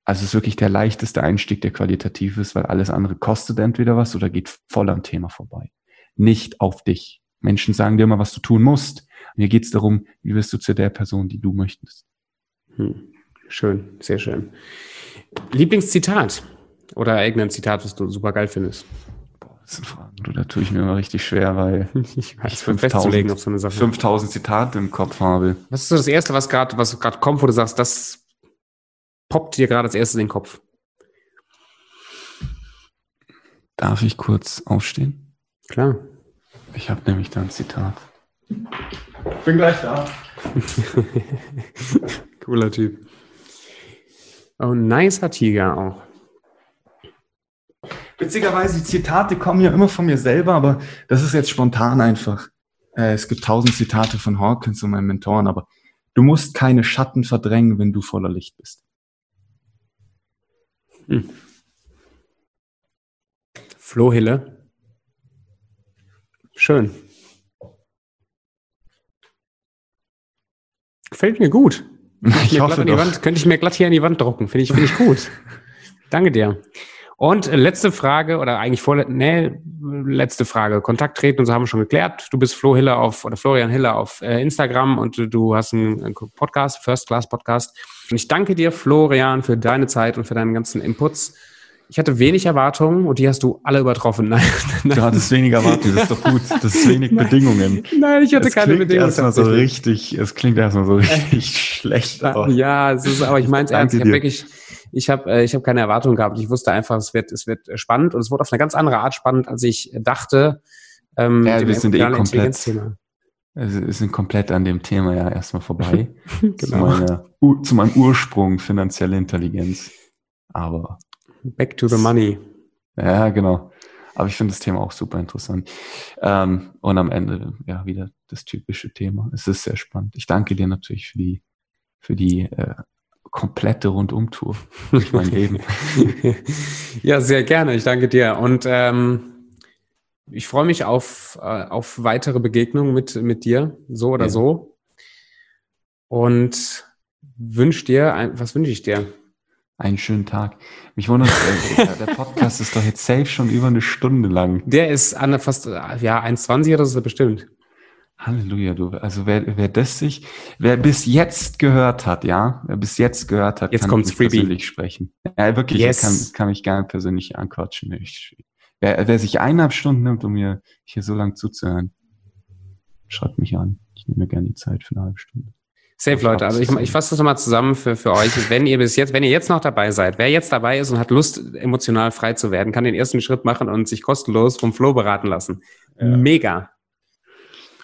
Also es ist wirklich der leichteste Einstieg, der qualitativ ist, weil alles andere kostet entweder was oder geht voll am Thema vorbei. Nicht auf dich. Menschen sagen dir immer, was du tun musst. Mir geht es darum, wie wirst du zu der Person, die du möchtest. Hm. Schön, sehr schön. Lieblingszitat oder irgendein Zitat, was du super geil findest? Boah, das sind Fragen, du, da tue ich mir immer richtig schwer, weil ich weiß, 5000, auf so eine Sache. 5000 Zitate im Kopf habe. Was ist so das Erste, was gerade was kommt, wo du sagst, das poppt dir gerade als erstes in den Kopf? Darf ich kurz aufstehen? Klar. Ich habe nämlich da ein Zitat. Bin gleich da. Cooler Typ. Oh, nicer Tiger auch. Witzigerweise, die Zitate kommen ja immer von mir selber, aber das ist jetzt spontan einfach. Äh, es gibt tausend Zitate von Hawkins und meinen Mentoren, aber du musst keine Schatten verdrängen, wenn du voller Licht bist. Hm. Flo Hille. Schön. Gefällt mir gut. Ich hoffe doch. Wand, könnte ich mir glatt hier an die Wand drucken. Finde ich, finde ich gut. Danke dir. Und letzte Frage, oder eigentlich vor, nee, letzte Frage. Kontakt treten und so haben wir schon geklärt. Du bist Flo Hiller auf, oder Florian Hiller auf äh, Instagram und du hast einen Podcast, First Class Podcast. Und ich danke dir, Florian, für deine Zeit und für deinen ganzen Inputs. Ich hatte wenig Erwartungen und die hast du alle übertroffen. Nein, nein. Du hattest wenig Erwartungen, das ist doch gut. Das ist wenig nein, Bedingungen. Nein, ich hatte es keine Bedingungen. Erstmal so richtig, es klingt erstmal so richtig schlecht. Ja, es ist, aber ich meine es ernst. Ich habe wirklich, ich habe, äh, ich habe keine Erwartungen gehabt. Ich wusste einfach, es wird, es wird spannend und es wurde auf eine ganz andere Art spannend, als ich dachte. Ähm, ja, wir sind eh komplett. Wir sind komplett an dem Thema ja erstmal vorbei. genau. zu, meiner, zu meinem Ursprung finanzielle Intelligenz. Aber Back to the money. Ja, genau. Aber ich finde das Thema auch super interessant. Ähm, und am Ende, ja, wieder das typische Thema. Es ist sehr spannend. Ich danke dir natürlich für die, für die äh, komplette Rundumtour durch mein Leben. ja, sehr gerne. Ich danke dir. Und ähm, ich freue mich auf, äh, auf weitere Begegnungen mit, mit dir, so oder ja. so. Und wünsche dir, was wünsche ich dir? Einen schönen Tag. Mich wundert, äh, der Podcast ist doch jetzt safe schon über eine Stunde lang. Der ist an fast, ja, 1,20 oder so bestimmt. Halleluja, du. Also wer, wer das sich, wer bis jetzt gehört hat, ja, wer bis jetzt gehört hat, jetzt kann kommt's mich persönlich sprechen. Ja, wirklich, yes. kann, kann mich gerne persönlich anquatschen. Ich, wer, wer sich eineinhalb Stunden nimmt, um mir hier so lang zuzuhören, schreibt mich an. ich nehme mir gerne die Zeit für eine halbe Stunde. Safe, Leute. Also ich, ich fasse das nochmal zusammen für, für euch. Wenn ihr bis jetzt, wenn ihr jetzt noch dabei seid, wer jetzt dabei ist und hat Lust, emotional frei zu werden, kann den ersten Schritt machen und sich kostenlos vom Flo beraten lassen. Ja. Mega.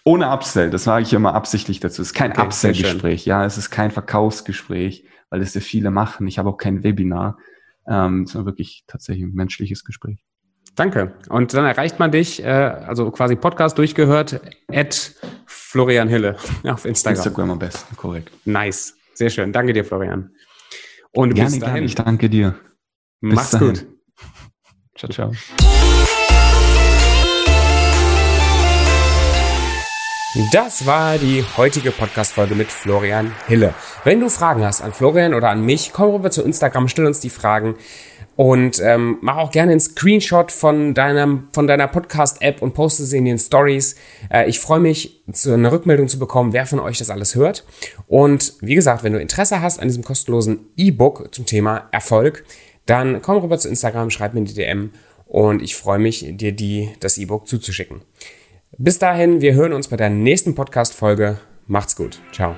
Ohne Upsell, das sage ich immer absichtlich dazu. Es ist kein okay, Upsell-Gespräch, ja, es ist kein Verkaufsgespräch, weil es ja viele machen. Ich habe auch kein Webinar, ähm, sondern wirklich tatsächlich ein menschliches Gespräch. Danke. Und dann erreicht man dich, äh, also quasi Podcast durchgehört, at Florian Hille auf Instagram. Instagram am besten, korrekt. Nice. Sehr schön. Danke dir, Florian. Und gerne, bis dahin. Gerne. Ich danke dir. Mach's gut. Ciao, ciao. Das war die heutige Podcast-Folge mit Florian Hille. Wenn du Fragen hast an Florian oder an mich, komm rüber zu Instagram, stell uns die Fragen. Und ähm, mach auch gerne einen Screenshot von, deinem, von deiner Podcast-App und poste sie in den Stories. Äh, ich freue mich, zu, eine Rückmeldung zu bekommen, wer von euch das alles hört. Und wie gesagt, wenn du Interesse hast an diesem kostenlosen E-Book zum Thema Erfolg, dann komm rüber zu Instagram, schreib mir die DM und ich freue mich, dir die, das E-Book zuzuschicken. Bis dahin, wir hören uns bei der nächsten Podcast-Folge. Macht's gut. Ciao.